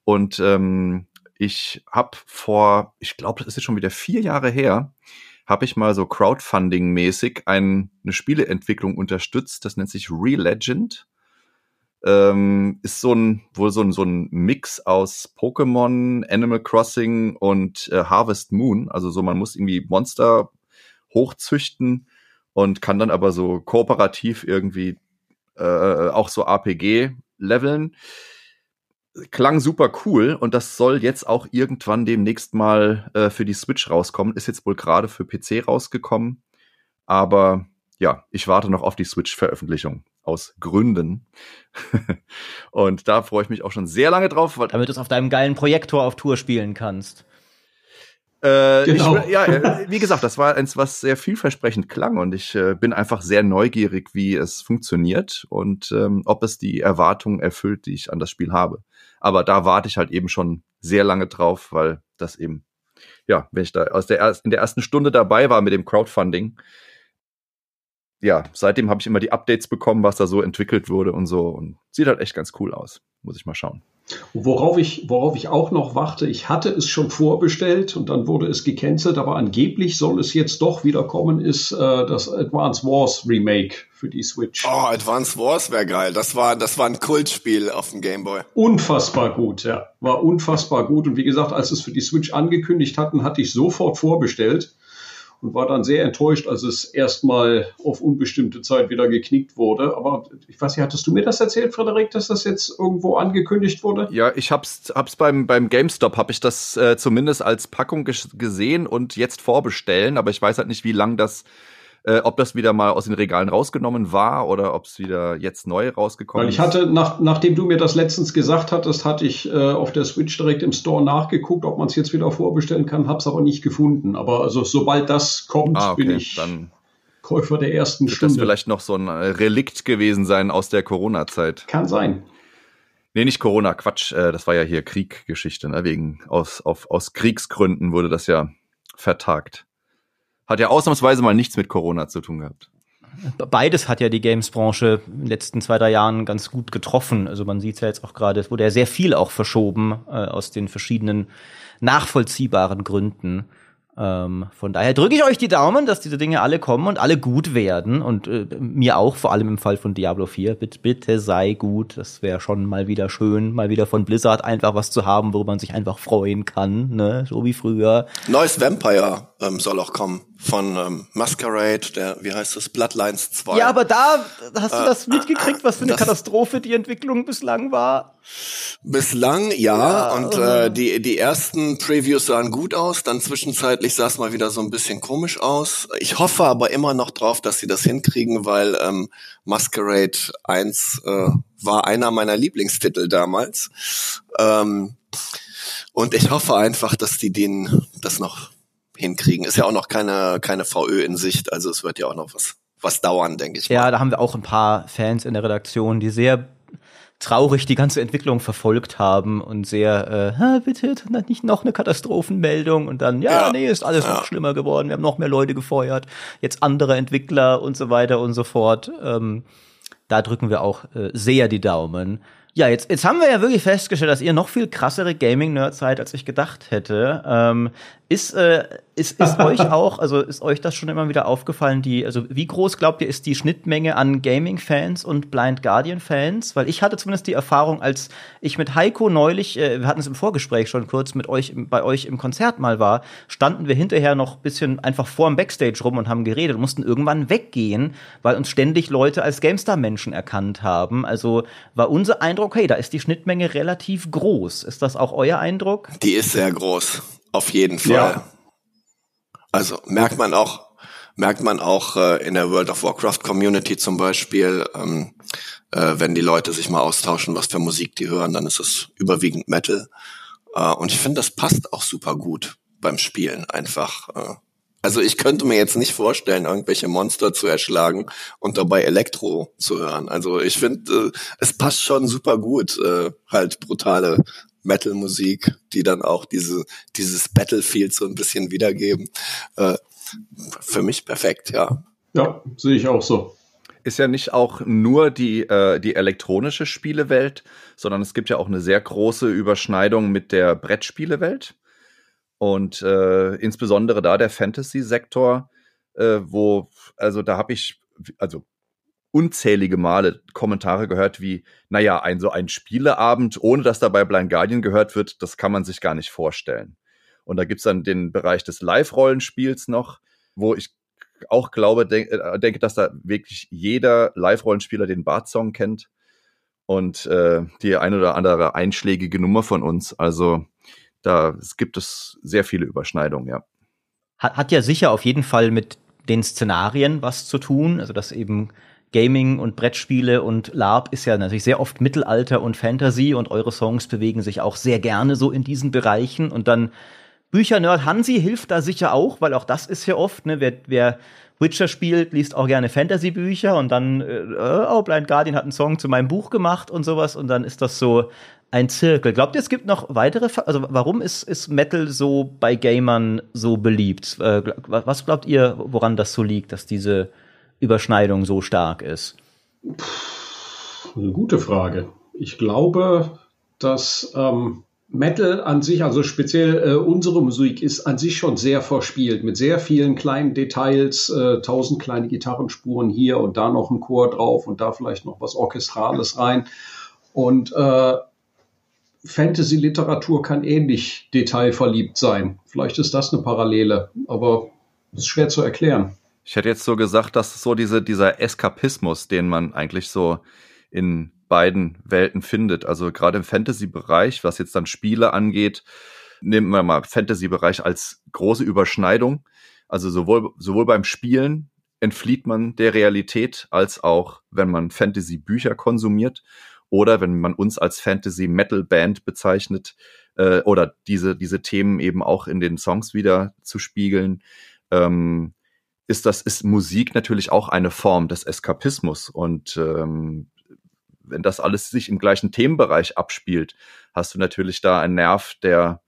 Und ähm, ich habe vor, ich glaube, das ist jetzt schon wieder vier Jahre her, habe ich mal so Crowdfunding-mäßig ein, eine Spieleentwicklung unterstützt. Das nennt sich Re-Legend ähm, ist so ein wohl so ein so ein Mix aus Pokémon, Animal Crossing und äh, Harvest Moon. Also so man muss irgendwie Monster hochzüchten und kann dann aber so kooperativ irgendwie äh, auch so RPG leveln. Klang super cool und das soll jetzt auch irgendwann demnächst mal äh, für die Switch rauskommen. Ist jetzt wohl gerade für PC rausgekommen. Aber ja, ich warte noch auf die Switch-Veröffentlichung aus Gründen. und da freue ich mich auch schon sehr lange drauf, weil Damit du es auf deinem geilen Projektor auf Tour spielen kannst. äh, Genau. ich, ja, äh, wie gesagt, das war eins, was sehr vielversprechend klang und ich äh, bin einfach sehr neugierig, wie es funktioniert und ähm, ob es die Erwartungen erfüllt, die ich an das Spiel habe. Aber da warte ich halt eben schon sehr lange drauf, weil das eben, ja, wenn ich da aus der in der ersten Stunde dabei war mit dem Crowdfunding, ja, seitdem habe ich immer die Updates bekommen, was da so entwickelt wurde und so und sieht halt echt ganz cool aus. Muss ich mal schauen. Worauf ich, worauf ich auch noch warte, ich hatte es schon vorbestellt und dann wurde es gecancelt, aber angeblich soll es jetzt doch wieder kommen, ist äh, das Advance Wars Remake für die Switch. Oh, Advance Wars wäre geil. Das war, das war ein Kultspiel auf dem Game Boy. Unfassbar gut, ja. War unfassbar gut. Und wie gesagt, als es für die Switch angekündigt hatten, hatte ich sofort vorbestellt und war dann sehr enttäuscht, als es erstmal auf unbestimmte Zeit wieder geknickt wurde. Aber ich weiß nicht, hattest du mir das erzählt, Frederik, dass das jetzt irgendwo angekündigt wurde? Ja, ich hab's, hab's beim, beim GameStop, habe ich das äh, zumindest als Packung gesehen und jetzt vorbestellen, aber ich weiß halt nicht, wie lang das äh, ob das wieder mal aus den Regalen rausgenommen war oder ob es wieder jetzt neu rausgekommen ist. Weil ich hatte, nach, nachdem du mir das letztens gesagt hattest, hatte ich äh, auf der Switch direkt im Store nachgeguckt, ob man es jetzt wieder vorbestellen kann, habe es aber nicht gefunden. Aber also sobald das kommt, ah, okay. bin ich dann Käufer der ersten Stunde. Das vielleicht noch so ein Relikt gewesen sein aus der Corona-Zeit. Kann sein. Nee, nicht Corona, Quatsch. Äh, das war ja hier Krieggeschichte, ne? Wegen aus, auf, aus Kriegsgründen wurde das ja vertagt. Hat ja ausnahmsweise mal nichts mit Corona zu tun gehabt. Beides hat ja die Games-Branche in den letzten zwei, drei Jahren ganz gut getroffen. Also man sieht es ja jetzt auch gerade, es wurde ja sehr viel auch verschoben äh, aus den verschiedenen nachvollziehbaren Gründen. Ähm, von daher drücke ich euch die Daumen, dass diese Dinge alle kommen und alle gut werden. Und äh, mir auch, vor allem im Fall von Diablo 4. Bitte, bitte sei gut. Das wäre schon mal wieder schön, mal wieder von Blizzard einfach was zu haben, worüber man sich einfach freuen kann, ne? So wie früher. Neues Vampire ähm, soll auch kommen von ähm, Masquerade, der, wie heißt das, Bloodlines 2. Ja, aber da hast du äh, das mitgekriegt, was für eine Katastrophe die Entwicklung bislang war? Bislang, ja, ja und äh, die, die ersten Previews sahen gut aus, dann zwischenzeitlich sah es mal wieder so ein bisschen komisch aus. Ich hoffe aber immer noch drauf, dass sie das hinkriegen, weil ähm, Masquerade 1 äh, war einer meiner Lieblingstitel damals. Ähm, und ich hoffe einfach, dass die den das noch hinkriegen. Ist ja auch noch keine, keine VÖ in Sicht, also es wird ja auch noch was, was dauern, denke ich. Ja, mal. da haben wir auch ein paar Fans in der Redaktion, die sehr traurig die ganze Entwicklung verfolgt haben und sehr, äh, bitte nicht noch eine Katastrophenmeldung und dann, ja, ja nee, ist alles ja. noch schlimmer geworden, wir haben noch mehr Leute gefeuert, jetzt andere Entwickler und so weiter und so fort. Ähm, da drücken wir auch äh, sehr die Daumen. Ja, jetzt, jetzt haben wir ja wirklich festgestellt, dass ihr noch viel krassere Gaming-Nerds seid, als ich gedacht hätte. Ähm, ist, äh, ist, ist euch auch, also ist euch das schon immer wieder aufgefallen, die, also wie groß glaubt ihr, ist die Schnittmenge an Gaming-Fans und Blind Guardian-Fans? Weil ich hatte zumindest die Erfahrung, als ich mit Heiko neulich, äh, wir hatten es im Vorgespräch schon kurz, mit euch, bei euch im Konzert mal war, standen wir hinterher noch bisschen einfach vor dem Backstage rum und haben geredet und mussten irgendwann weggehen, weil uns ständig Leute als GameStar-Menschen erkannt haben. Also war unser Eindruck, hey, da ist die Schnittmenge relativ groß. Ist das auch euer Eindruck? Die ist sehr groß. Auf jeden Fall. Ja. Also merkt man auch, merkt man auch äh, in der World of Warcraft Community zum Beispiel, ähm, äh, wenn die Leute sich mal austauschen, was für Musik die hören, dann ist es überwiegend Metal. Äh, und ich finde, das passt auch super gut beim Spielen einfach. Äh. Also ich könnte mir jetzt nicht vorstellen, irgendwelche Monster zu erschlagen und dabei Elektro zu hören. Also ich finde, äh, es passt schon super gut, äh, halt brutale Metal-Musik, die dann auch diese, dieses Battlefield so ein bisschen wiedergeben. Äh, für mich perfekt, ja. Ja, sehe ich auch so. Ist ja nicht auch nur die, äh, die elektronische Spielewelt, sondern es gibt ja auch eine sehr große Überschneidung mit der Brettspielewelt. Und äh, insbesondere da der Fantasy-Sektor, äh, wo, also da habe ich, also unzählige Male Kommentare gehört wie, naja, ein so ein Spieleabend, ohne dass dabei Blind Guardian gehört wird, das kann man sich gar nicht vorstellen. Und da gibt's dann den Bereich des Live-Rollenspiels noch, wo ich auch glaube, denk, äh, denke, dass da wirklich jeder Live-Rollenspieler den Bart-Song kennt und äh, die eine oder andere einschlägige Nummer von uns. Also da es gibt es sehr viele Überschneidungen, ja. Hat, hat ja sicher auf jeden Fall mit den Szenarien was zu tun, also dass eben Gaming und Brettspiele und LARP ist ja natürlich sehr oft Mittelalter und Fantasy und eure Songs bewegen sich auch sehr gerne so in diesen Bereichen und dann Büchernerd Hansi hilft da sicher auch, weil auch das ist ja oft, ne, wer, wer Witcher spielt, liest auch gerne Fantasy-Bücher und dann, äh, oh, Blind Guardian hat einen Song zu meinem Buch gemacht und sowas und dann ist das so ein Zirkel. Glaubt ihr, es gibt noch weitere, also warum ist, ist Metal so bei Gamern so beliebt? Äh, was glaubt ihr, woran das so liegt, dass diese Überschneidung so stark ist? Eine gute Frage. Ich glaube, dass ähm, Metal an sich, also speziell äh, unsere Musik, ist an sich schon sehr verspielt, mit sehr vielen kleinen Details, äh, tausend kleine Gitarrenspuren hier und da noch ein Chor drauf und da vielleicht noch was Orchestrales rein. Und äh, Fantasy-Literatur kann ähnlich detailverliebt sein. Vielleicht ist das eine Parallele, aber ist schwer zu erklären. Ich hätte jetzt so gesagt, dass so diese, dieser Eskapismus, den man eigentlich so in beiden Welten findet. Also gerade im Fantasy-Bereich, was jetzt dann Spiele angeht, nehmen wir mal Fantasy-Bereich als große Überschneidung. Also sowohl, sowohl beim Spielen entflieht man der Realität, als auch wenn man Fantasy-Bücher konsumiert oder wenn man uns als Fantasy-Metal-Band bezeichnet äh, oder diese, diese Themen eben auch in den Songs wieder zu spiegeln, ähm, ist das, ist Musik natürlich auch eine Form des Eskapismus und ähm, wenn das alles sich im gleichen Themenbereich abspielt, hast du natürlich da einen Nerv, der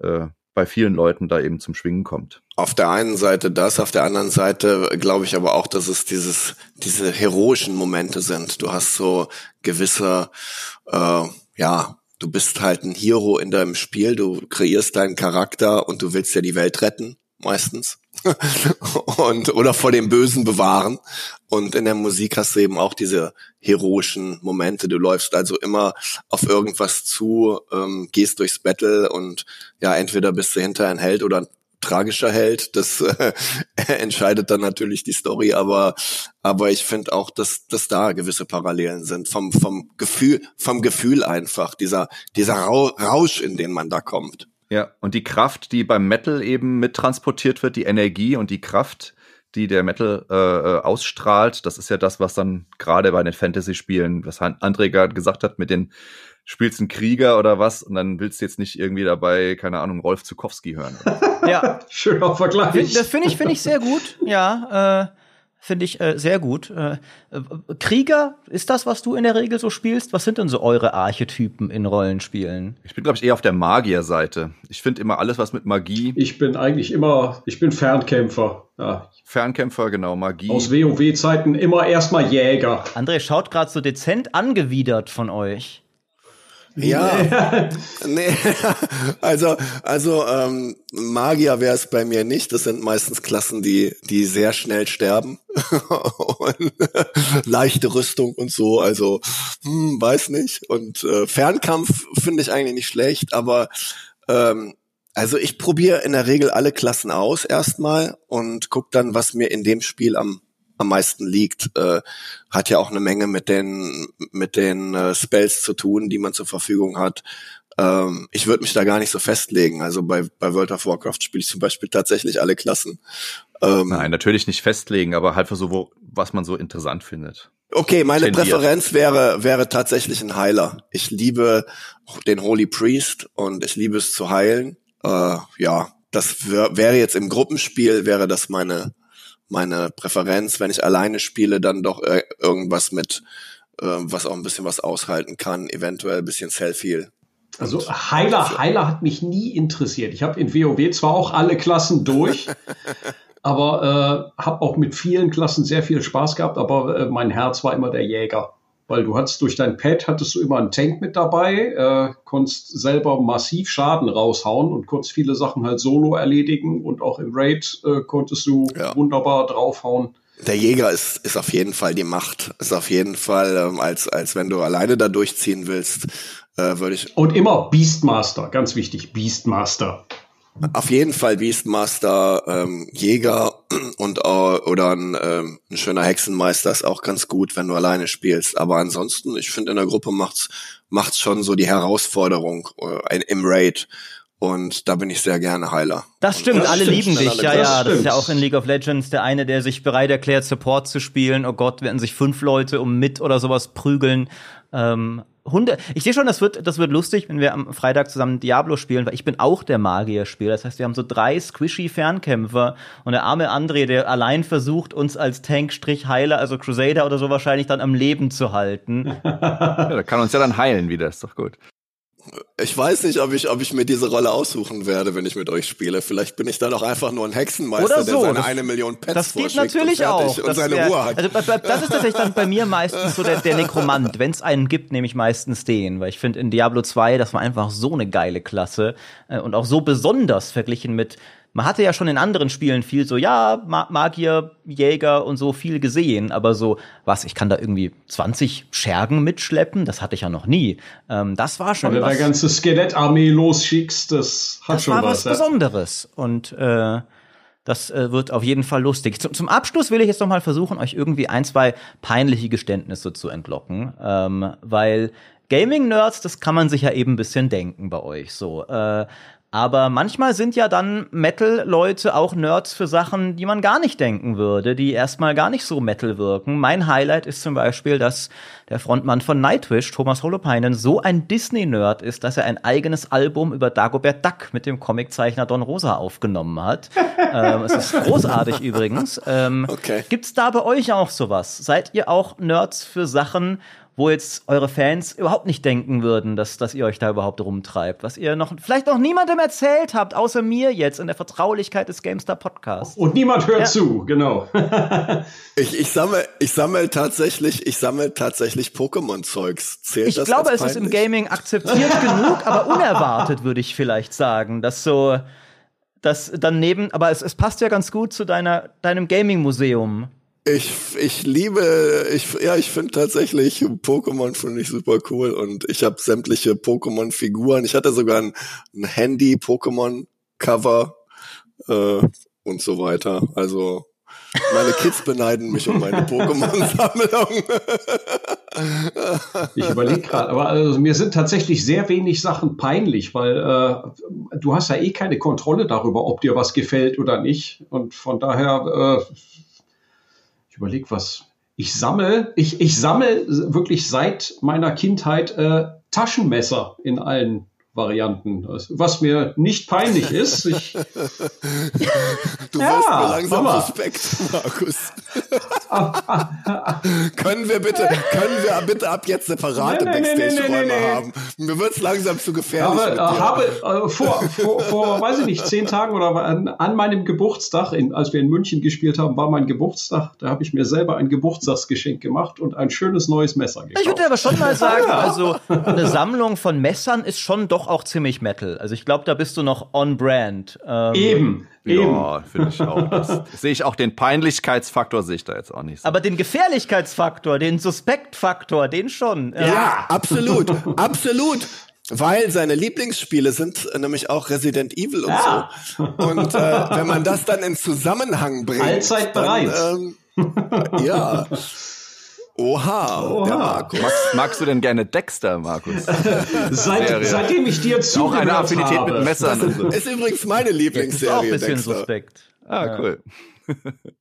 äh, bei vielen Leuten da eben zum Schwingen kommt. Auf der einen Seite das, auf der anderen Seite glaube ich aber auch, dass es dieses, diese heroischen Momente sind. Du hast so gewisse, äh, ja, du bist halt ein Hero in deinem Spiel, du kreierst deinen Charakter und du willst ja die Welt retten, meistens. und oder vor dem Bösen bewahren. Und in der Musik hast du eben auch diese heroischen Momente. Du läufst also immer auf irgendwas zu, ähm, gehst durchs Battle und ja, entweder bist du hinter ein Held oder ein tragischer Held. Das äh, entscheidet dann natürlich die Story, aber aber ich finde auch, dass dass da gewisse Parallelen sind vom vom Gefühl vom Gefühl einfach dieser dieser Rausch, in den man da kommt. Ja, und die Kraft, die beim Metal eben mittransportiert wird, die Energie und die Kraft, die der Metal äh, äh, ausstrahlt, das ist ja das, was dann gerade bei den Fantasy-Spielen, was André gerade gesagt hat, mit den spielst einen Krieger oder was und dann willst du jetzt nicht irgendwie dabei, keine Ahnung, Rolf Zukowski hören. ja, schöner Vergleich. Das finde ich, finde ich sehr gut. Ja, äh, finde ich äh, sehr gut. Äh, äh, Krieger, ist das, was du in der Regel so spielst? Was sind denn so eure Archetypen in Rollenspielen? Ich bin, glaube ich, eher auf der Magierseite. Ich finde immer alles, was mit Magie. Ich bin eigentlich immer, ich bin Fernkämpfer. Ja. Fernkämpfer, genau, Magie. Aus WoW-Zeiten immer erstmal Jäger. André schaut gerade so dezent angewidert von euch. Ja, nee, also also ähm, Magier wäre es bei mir nicht. Das sind meistens Klassen, die die sehr schnell sterben und leichte Rüstung und so. Also hm, weiß nicht. Und äh, Fernkampf finde ich eigentlich nicht schlecht, aber ähm, also ich probiere in der Regel alle Klassen aus erstmal und guck dann, was mir in dem Spiel am am meisten liegt. Äh, hat ja auch eine Menge mit den mit den äh, Spells zu tun, die man zur Verfügung hat. Ähm, ich würde mich da gar nicht so festlegen. Also bei, bei World of Warcraft spiele ich zum Beispiel tatsächlich alle Klassen. Ähm, Nein, natürlich nicht festlegen, aber halt für so, wo, was man so interessant findet. Okay, meine tendiert. Präferenz wäre, wäre tatsächlich ein Heiler. Ich liebe den Holy Priest und ich liebe es zu heilen. Äh, ja, das wär, wäre jetzt im Gruppenspiel, wäre das meine, meine Präferenz. Wenn ich alleine spiele, dann doch äh, irgendwas mit, äh, was auch ein bisschen was aushalten kann, eventuell ein bisschen Selfie. Also Heiler, Heiler hat mich nie interessiert. Ich habe in WoW zwar auch alle Klassen durch, aber äh, habe auch mit vielen Klassen sehr viel Spaß gehabt, aber äh, mein Herz war immer der Jäger weil du hattest durch dein Pad hattest du immer einen Tank mit dabei, äh, konntest selber massiv Schaden raushauen und konntest viele Sachen halt solo erledigen und auch im Raid äh, konntest du ja. wunderbar draufhauen. Der Jäger ist, ist auf jeden Fall die Macht. Ist auf jeden Fall, ähm, als, als wenn du alleine da durchziehen willst, äh, würde ich. Und immer Beastmaster, ganz wichtig, Beastmaster. Auf jeden Fall Beastmaster, ähm, Jäger und äh, oder ein, ähm, ein schöner Hexenmeister ist auch ganz gut, wenn du alleine spielst. Aber ansonsten, ich finde in der Gruppe macht's macht's schon so die Herausforderung äh, im Raid. Und da bin ich sehr gerne Heiler. Das stimmt, das alle stimmt, lieben dich. Alle ja, ja, das ist ja auch in League of Legends der eine, der sich bereit erklärt, Support zu spielen. Oh Gott, werden sich fünf Leute um mit oder sowas prügeln. Ähm, Hunde. Ich sehe schon, das wird, das wird lustig, wenn wir am Freitag zusammen Diablo spielen, weil ich bin auch der Magier-Spieler. Das heißt, wir haben so drei squishy Fernkämpfer und der arme André, der allein versucht, uns als Tank-Heiler, also Crusader oder so wahrscheinlich dann am Leben zu halten. ja, der kann uns ja dann heilen wieder, ist doch gut. Ich weiß nicht, ob ich, ob ich mir diese Rolle aussuchen werde, wenn ich mit euch spiele. Vielleicht bin ich dann auch einfach nur ein Hexenmeister, so. der seine das, eine Million Pets Das geht natürlich und auch. und Das seine wär, Ruhe hat. Also, das ist tatsächlich dann bei mir meistens so der, der Nekromant. Wenn es einen gibt, nehme ich meistens den. Weil ich finde, in Diablo 2, das war einfach so eine geile Klasse. Äh, und auch so besonders verglichen mit man hatte ja schon in anderen Spielen viel so, ja, Magier, Jäger und so viel gesehen, aber so, was, ich kann da irgendwie 20 Schergen mitschleppen, das hatte ich ja noch nie. Ähm, das war schon Wenn du eine ganze Skelettarmee losschickst, das hat das schon war was. was Besonderes. Und äh, das äh, wird auf jeden Fall lustig. Zum, zum Abschluss will ich jetzt noch mal versuchen, euch irgendwie ein, zwei peinliche Geständnisse zu entlocken, ähm, weil Gaming-Nerds, das kann man sich ja eben ein bisschen denken bei euch so. Äh, aber manchmal sind ja dann Metal-Leute auch Nerds für Sachen, die man gar nicht denken würde, die erstmal gar nicht so Metal wirken. Mein Highlight ist zum Beispiel, dass der Frontmann von Nightwish, Thomas Holopainen, so ein Disney-Nerd ist, dass er ein eigenes Album über Dagobert Duck mit dem Comiczeichner Don Rosa aufgenommen hat. ähm, es ist großartig übrigens. Ähm, Okay. Gibt's da bei euch auch sowas? Seid ihr auch Nerds für Sachen, wo jetzt eure Fans überhaupt nicht denken würden, dass, dass ihr euch da überhaupt rumtreibt, was ihr noch vielleicht noch niemandem erzählt habt, außer mir jetzt in der Vertraulichkeit des GameStar Podcasts. Und niemand hört Ja. zu, genau. Ich, ich sammle, ich sammle tatsächlich, ich sammle tatsächlich Pokémon-Zeugs. Zählt Ich das glaube, es ist im? Gaming akzeptiert genug, aber unerwartet würde ich vielleicht sagen, dass so das daneben, aber es, es passt ja ganz gut zu deiner deinem Gaming Museum. Ich, ich liebe, ich, ja, ich finde tatsächlich Pokémon finde ich super cool und ich habe sämtliche Pokémon-Figuren. Ich hatte sogar ein, ein Handy-Pokémon-Cover äh, und so weiter. Also meine Kids beneiden mich um meine Pokémon-Sammlung. Ich überlege gerade, aber also, mir sind tatsächlich sehr wenig Sachen peinlich, weil äh, du hast ja eh keine Kontrolle darüber, ob dir was gefällt oder nicht. Und von daher, äh, überlege was. Ich sammle, ich, ich sammle wirklich seit meiner Kindheit äh, Taschenmesser in allen Varianten. Was mir nicht peinlich ist. Ich, Du Ja, wirst mir langsam Mama. suspekt, Markus. können wir bitte, können wir bitte ab jetzt separate Nee, nee, Backstage-Räume nee, haben? Mir wird's langsam zu gefährlich mit äh, dir. habe äh, vor, vor, vor, weiß ich nicht, zehn Tagen oder an, an meinem Geburtstag, in, als wir in München gespielt haben, war mein Geburtstag. Da habe ich mir selber ein Geburtstagsgeschenk gemacht und ein schönes neues Messer gekauft. Ich würde aber schon mal sagen, also eine Sammlung von Messern ist schon doch auch ziemlich Metal. Also ich glaube, da bist du noch on brand. Ähm, eben. Ja, finde ich auch. Das, sehe ich auch den Peinlichkeitsfaktor, sehe ich da jetzt auch nicht so. Aber den Gefährlichkeitsfaktor, den Suspektfaktor, den schon. Äh, Ja, absolut, absolut. Weil seine Lieblingsspiele sind nämlich auch Resident Evil und Ja. so. Und äh, wenn man das dann in Zusammenhang bringt, Allzeit dann, bereit. ähm, ja. Oha, Oha. der Marco. magst, magst du denn gerne Dexter, Markus? Seit, seitdem ich dir auch zugehört eine Affinität habe. mit Messern so. Ist übrigens meine ist auch ein Lieblingsserie, bisschen Dexter. suspekt. Ah, cool.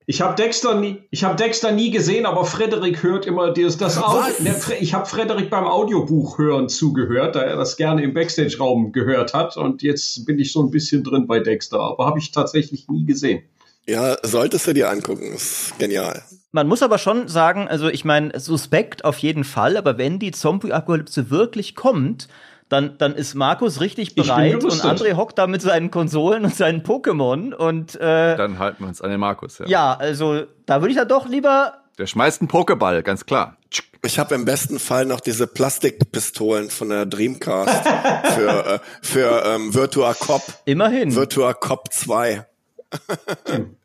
Ich habe Dexter nie, ich habe Dexter nie gesehen, aber Frederik hört immer das, das Audio. Ne, ich habe Frederik beim Audiobuch hören zugehört, da er das gerne im Backstage-Raum gehört hat. Und jetzt bin ich so ein bisschen drin bei Dexter, aber habe ich tatsächlich nie gesehen. Ja, solltest du dir angucken. Ist genial. Man muss aber schon sagen, also ich meine, suspekt auf jeden Fall, aber wenn die Zombie-Apokalypse wirklich kommt, dann, dann ist Markus richtig bereit und. André hockt da mit seinen Konsolen und seinen Pokémon und äh, Dann halten wir uns an den Markus. Ja. ja, also da würde ich dann doch lieber Der schmeißt einen Pokéball, ganz klar. Ich habe im besten Fall noch diese Plastikpistolen von der Dreamcast für, äh, für ähm, Virtua Cop. immerhin. Virtua Cop 2.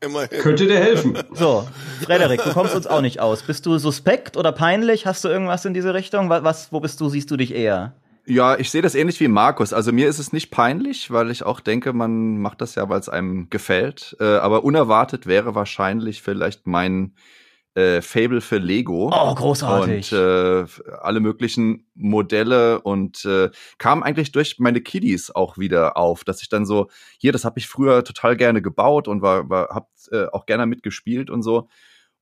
Immerhin. Könnte dir helfen. So, Frederik, du kommst uns auch nicht aus. Bist du suspekt oder peinlich? Hast du irgendwas in diese Richtung? Was, wo bist du, siehst du dich eher? Ja, ich sehe das ähnlich wie Markus. Also mir ist es nicht peinlich, weil ich auch denke, man macht das ja, weil es einem gefällt. Äh, aber unerwartet wäre wahrscheinlich vielleicht mein äh, Fable für Lego. Oh, großartig. Und äh, alle möglichen Modelle und äh, kam eigentlich durch meine Kiddies auch wieder auf, dass ich dann so, hier, das habe ich früher total gerne gebaut und war, war hab äh, auch gerne mitgespielt und so.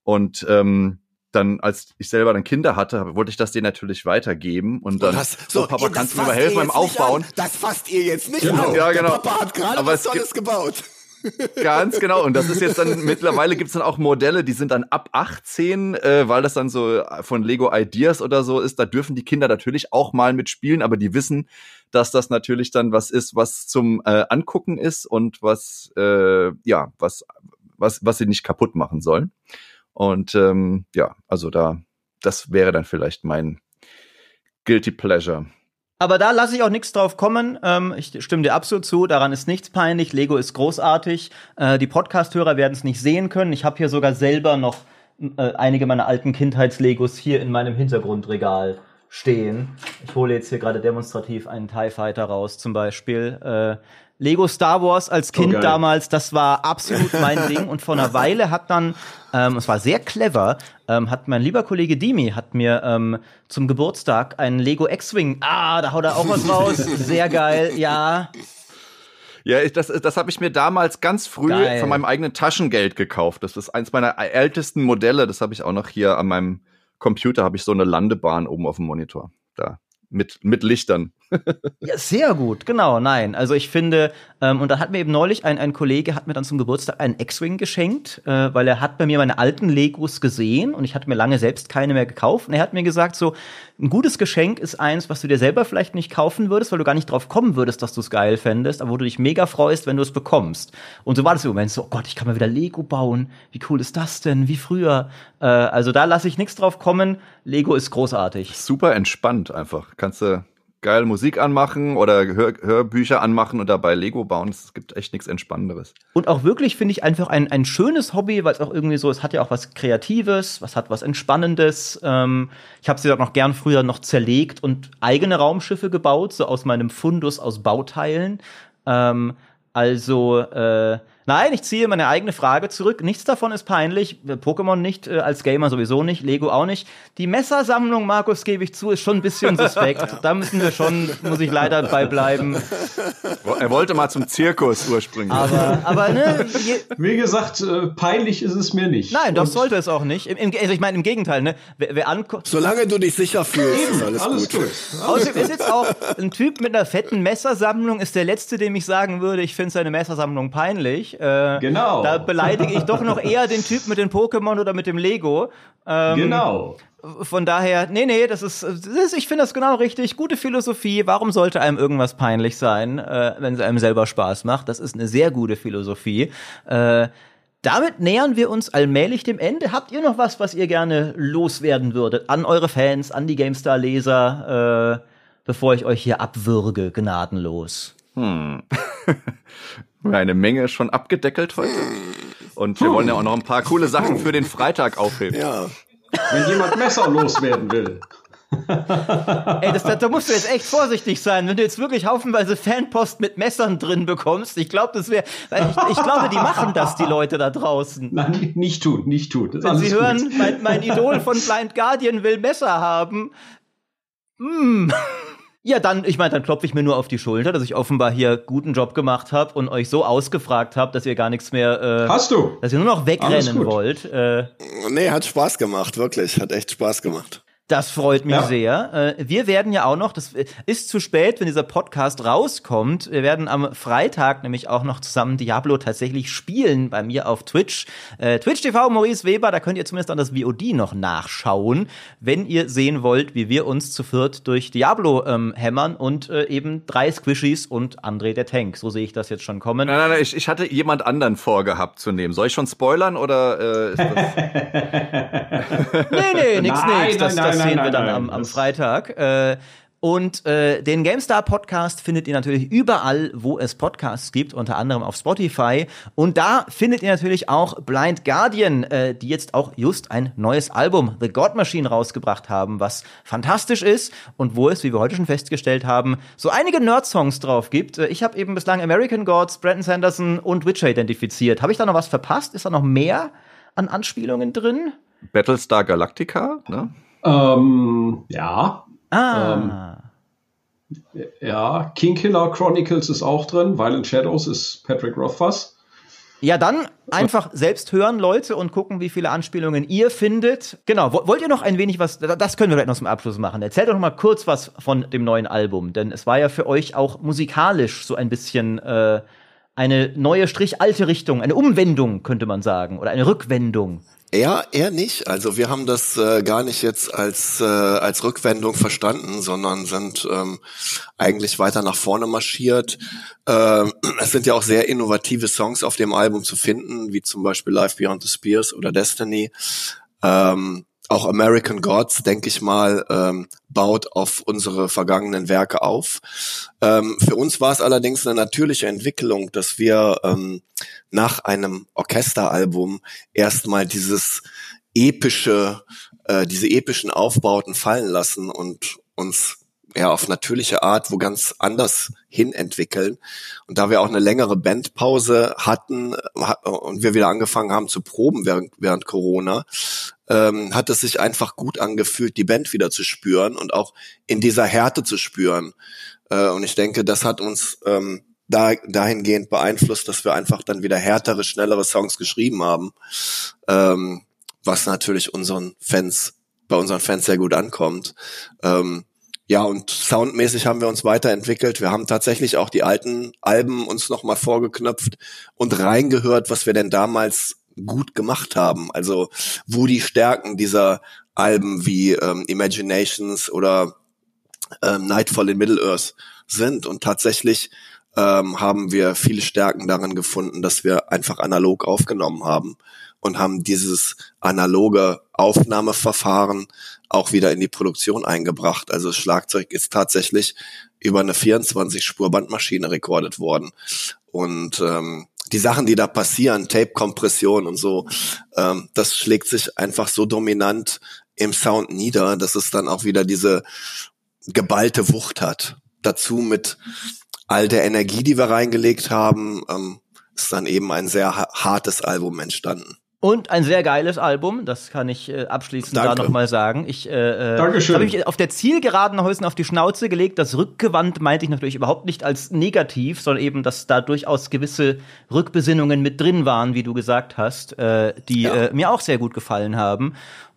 Und ähm, dann, als ich selber dann Kinder hatte, wollte ich das denen natürlich weitergeben. Und dann, Das, so, Papa, ihr, das kannst du mir mal helfen beim Aufbauen? an. Das fasst ihr jetzt nicht Genau. an. Ja, genau. Der Papa hat gerade Aber was Tolles gebaut. Ganz genau. Und das ist jetzt dann, mittlerweile gibt's dann auch Modelle, die sind dann ab 18, äh, weil das dann so von Lego Ideas oder so ist. Da dürfen die Kinder natürlich auch mal mitspielen, aber die wissen, dass das natürlich dann was ist, was zum äh, Angucken ist und was, äh, ja, was, was, was sie nicht kaputt machen sollen. Und ähm, ja, also da, das wäre dann vielleicht mein Guilty Pleasure. Aber da lasse ich auch nichts drauf kommen. Ähm, ich stimme dir absolut zu. Daran ist nichts peinlich. Lego ist großartig. Äh, die Podcast-Hörer werden es nicht sehen können. Ich habe hier sogar selber noch äh, einige meiner alten Kindheits-Legos hier in meinem Hintergrundregal stehen. Ich hole jetzt hier gerade demonstrativ einen TIE Fighter raus, zum Beispiel. Äh, Lego Star Wars als Kind oh, damals, das war absolut mein Ding. Und vor einer Weile hat dann, ähm, es war sehr clever, ähm, hat mein lieber Kollege Dimi hat mir ähm, zum Geburtstag einen Lego X-Wing. Ah, da haut er auch was raus. Sehr geil, ja. Ja, das, das habe ich mir damals ganz früh geil. von meinem eigenen Taschengeld gekauft. Das ist eins meiner ältesten Modelle. Das habe ich auch noch hier an meinem Computer. Habe ich so eine Landebahn oben auf dem Monitor. Da mit, mit Lichtern. ja, sehr gut, genau, nein. Also ich finde, ähm, und da hat mir eben neulich ein, ein Kollege hat mir dann zum Geburtstag einen X-Wing geschenkt, äh, weil er hat bei mir meine alten Legos gesehen und ich hatte mir lange selbst keine mehr gekauft. Und er hat mir gesagt, so, ein gutes Geschenk ist eins, was du dir selber vielleicht nicht kaufen würdest, weil du gar nicht drauf kommen würdest, dass du es geil fändest, aber wo du dich mega freust, wenn du es bekommst. Und so war das im Moment so, oh Gott, ich kann mal wieder Lego bauen. Wie cool ist das denn? Wie früher? Äh, also da lasse ich nichts drauf kommen. Lego ist großartig. Super entspannt einfach. Kannst du geil Musik anmachen oder Hör Hörbücher anmachen und dabei Lego bauen. Es gibt echt nichts Entspannenderes. Und auch wirklich finde ich einfach ein, ein schönes Hobby, weil es auch irgendwie so, es hat ja auch was Kreatives, was hat was Entspannendes. Ähm, ich habe sie auch noch gern früher noch zerlegt und eigene Raumschiffe gebaut, so aus meinem Fundus aus Bauteilen. Ähm, also äh, Nein, ich ziehe meine eigene Frage zurück. Nichts davon ist peinlich. Pokémon nicht, äh, als Gamer sowieso nicht, Lego auch nicht. Die Messersammlung, Markus, gebe ich zu, ist schon ein bisschen suspekt. da müssen wir schon, muss ich leider bei bleiben. Er wollte mal zum Zirkus ursprünglich. Aber, aber ne, Wie gesagt, äh, peinlich ist es mir nicht. Nein, das sollte es auch nicht. Im, im, also ich meine, im Gegenteil, ne? Wer, wer ankommt. Solange du dich sicher fühlst, ist alles, alles gut. gut. Außerdem ist jetzt auch ein Typ mit einer fetten Messersammlung, ist der letzte, dem ich sagen würde, ich finde seine Messersammlung peinlich. Äh, genau. Da beleidige ich doch noch eher den Typ mit den Pokémon oder mit dem Lego. Ähm, genau. Von daher, nee, nee, das ist, das ist ich finde das genau richtig. Gute Philosophie. Warum sollte einem irgendwas peinlich sein, äh, wenn es einem selber Spaß macht? Das ist eine sehr gute Philosophie. Äh, damit nähern wir uns allmählich dem Ende. Habt ihr noch was, was ihr gerne loswerden würdet? An eure Fans, an die GameStar-Leser, äh, bevor ich euch hier abwürge, gnadenlos. Hm. eine Menge schon abgedeckelt heute. Und wir wollen ja auch noch ein paar coole Sachen für den Freitag aufheben. Ja. Wenn jemand Messer loswerden will. Ey, das, da musst du jetzt echt vorsichtig sein, wenn du jetzt wirklich haufenweise Fanpost mit Messern drin bekommst. Ich glaube, das wäre, ich, ich, glaube, die machen das, die Leute da draußen. Nein, nicht tun, nicht tun. wenn sie hören, mein, mein, Idol von Blind Guardian will Messer haben. Mm. Ja, dann, ich meine, dann klopfe ich mir nur auf die Schulter, dass ich offenbar hier guten Job gemacht habe und euch so ausgefragt habe, dass ihr gar nichts mehr. Äh, Hast du? Dass ihr nur noch wegrennen wollt. Äh, nee, hat Spaß gemacht, wirklich. Hat echt Spaß gemacht. Das freut mich ja. sehr. Äh, wir werden ja auch noch, das ist zu spät, wenn dieser Podcast rauskommt. Wir werden am Freitag nämlich auch noch zusammen Diablo tatsächlich spielen bei mir auf Twitch. Äh, Twitch TV Maurice Weber, da könnt ihr zumindest an das VOD noch nachschauen, wenn ihr sehen wollt, wie wir uns zu viert durch Diablo ähm, hämmern und äh, eben drei Squishies und André der Tank. So sehe ich das jetzt schon kommen. Nein, nein, nein, ich, ich hatte jemand anderen vorgehabt zu nehmen. Soll ich schon spoilern oder äh, ist das? nee, nee, nix, nix. Das, das sehen nein, wir dann am, am Freitag. Äh, und äh, den GameStar Podcast findet ihr natürlich überall, wo es Podcasts gibt, unter anderem auf Spotify. Und da findet ihr natürlich auch Blind Guardian, äh, die jetzt auch just ein neues Album, The God Machine, rausgebracht haben, was fantastisch ist und wo es, wie wir heute schon festgestellt haben, so einige Nerd-Songs drauf gibt. Äh, ich habe eben bislang American Gods, Brandon Sanderson und Witcher identifiziert. Habe ich da noch was verpasst? Ist da noch mehr an Anspielungen drin? Battlestar Galactica, ne? Ähm, ja. Ah. Ähm, ja, Kingkiller Chronicles ist auch drin. Violent Shadows ist Patrick Rothfuss. Ja, dann einfach selbst hören, Leute, und gucken, wie viele Anspielungen ihr findet. Genau, wollt ihr noch ein wenig was, das können wir vielleicht noch zum Abschluss machen. Erzählt doch noch mal kurz was von dem neuen Album, denn es war ja für euch auch musikalisch so ein bisschen äh, eine neue Strich alte Richtung, eine Umwendung könnte man sagen oder eine Rückwendung. Eher, eher nicht. Also wir haben das äh, gar nicht jetzt als, äh, als Rückwendung verstanden, sondern sind ähm, eigentlich weiter nach vorne marschiert. Äh, es sind ja auch sehr innovative Songs auf dem Album zu finden, wie zum Beispiel Life Beyond the Spears oder Destiny. Ähm, auch American Gods, denke ich mal, ähm, baut auf unsere vergangenen Werke auf. Ähm, für uns war es allerdings eine natürliche Entwicklung, dass wir ähm, nach einem Orchesteralbum erstmal dieses epische, äh, diese epischen Aufbauten fallen lassen und uns ja auf natürliche Art wo ganz anders hin entwickeln. Und da wir auch eine längere Bandpause hatten und wir wieder angefangen haben zu proben während, während Corona, ähm, hat es sich einfach gut angefühlt, die Band wieder zu spüren und auch in dieser Härte zu spüren. Äh, und ich denke, das hat uns ähm, da, dahingehend beeinflusst, dass wir einfach dann wieder härtere, schnellere Songs geschrieben haben, ähm, was natürlich unseren Fans bei unseren Fans sehr gut ankommt. Ähm, ja, und soundmäßig haben wir uns weiterentwickelt. Wir haben tatsächlich auch die alten Alben uns nochmal vorgeknöpft und reingehört, was wir denn damals gut gemacht haben. Also wo die Stärken dieser Alben wie ähm, Imaginations oder ähm, Nightfall in Middle-earth sind. Und tatsächlich ähm, haben wir viele Stärken darin gefunden, dass wir einfach analog aufgenommen haben und haben dieses analoge Aufnahmeverfahren auch wieder in die Produktion eingebracht. Also Schlagzeug ist tatsächlich über eine 24-Spur-Bandmaschine rekordet worden. Und ähm, die Sachen, die da passieren, Tape-Kompression und so, ähm, das schlägt sich einfach so dominant im Sound nieder, dass es dann auch wieder diese geballte Wucht hat. Dazu mit all der Energie, die wir reingelegt haben, ähm, ist dann eben ein sehr hartes Album entstanden. Und ein sehr geiles Album, das kann ich äh, abschließend Danke. da nochmal sagen. Ich äh, äh habe mich auf der Zielgeraden Häusen auf die Schnauze gelegt. Das rückgewandt meinte ich natürlich überhaupt nicht als negativ, sondern eben, dass da durchaus gewisse Rückbesinnungen mit drin waren, wie du gesagt hast, äh, die ja. äh, mir auch sehr gut gefallen haben.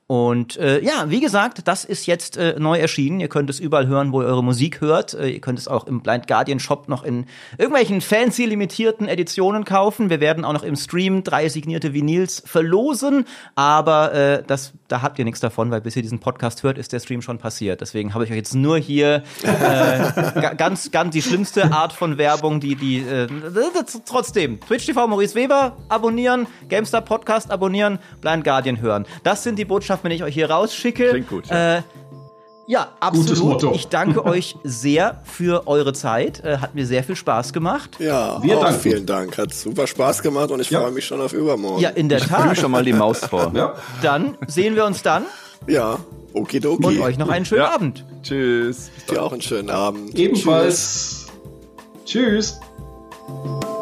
Und äh, ja, wie gesagt, das ist jetzt äh, neu erschienen. Ihr könnt es überall hören, wo ihr eure Musik hört. Äh, ihr könnt es auch im Blind Guardian Shop noch in irgendwelchen fancy limitierten Editionen kaufen. Wir werden auch noch im Stream drei signierte Vinyls verlosen, aber äh, das, da habt ihr nichts davon, weil bis ihr diesen Podcast hört, ist der Stream schon passiert. Deswegen habe ich euch jetzt nur hier äh, ganz, ganz die schlimmste Art von Werbung, die, die äh, trotzdem Twitch TV Maurice Weber abonnieren, GameStar Podcast abonnieren, Blind Guardian hören. Das sind die Botschaften wenn ich euch hier rausschicke. Klingt gut. Ja. Äh, ja, absolut. Ich danke euch sehr für eure Zeit. Äh, hat mir sehr viel Spaß gemacht. Ja, wir danken. vielen Dank. Hat super Spaß gemacht und ich ja. freue mich schon auf übermorgen. Ja, in der Tat. Ich schon mal die Maus vor. Ja. Dann sehen wir uns dann. Ja, okidoki. Und euch noch einen schönen ja. Abend. Tschüss. Dir auch einen schönen Abend. Ebenfalls. Tschüss. Tschüss.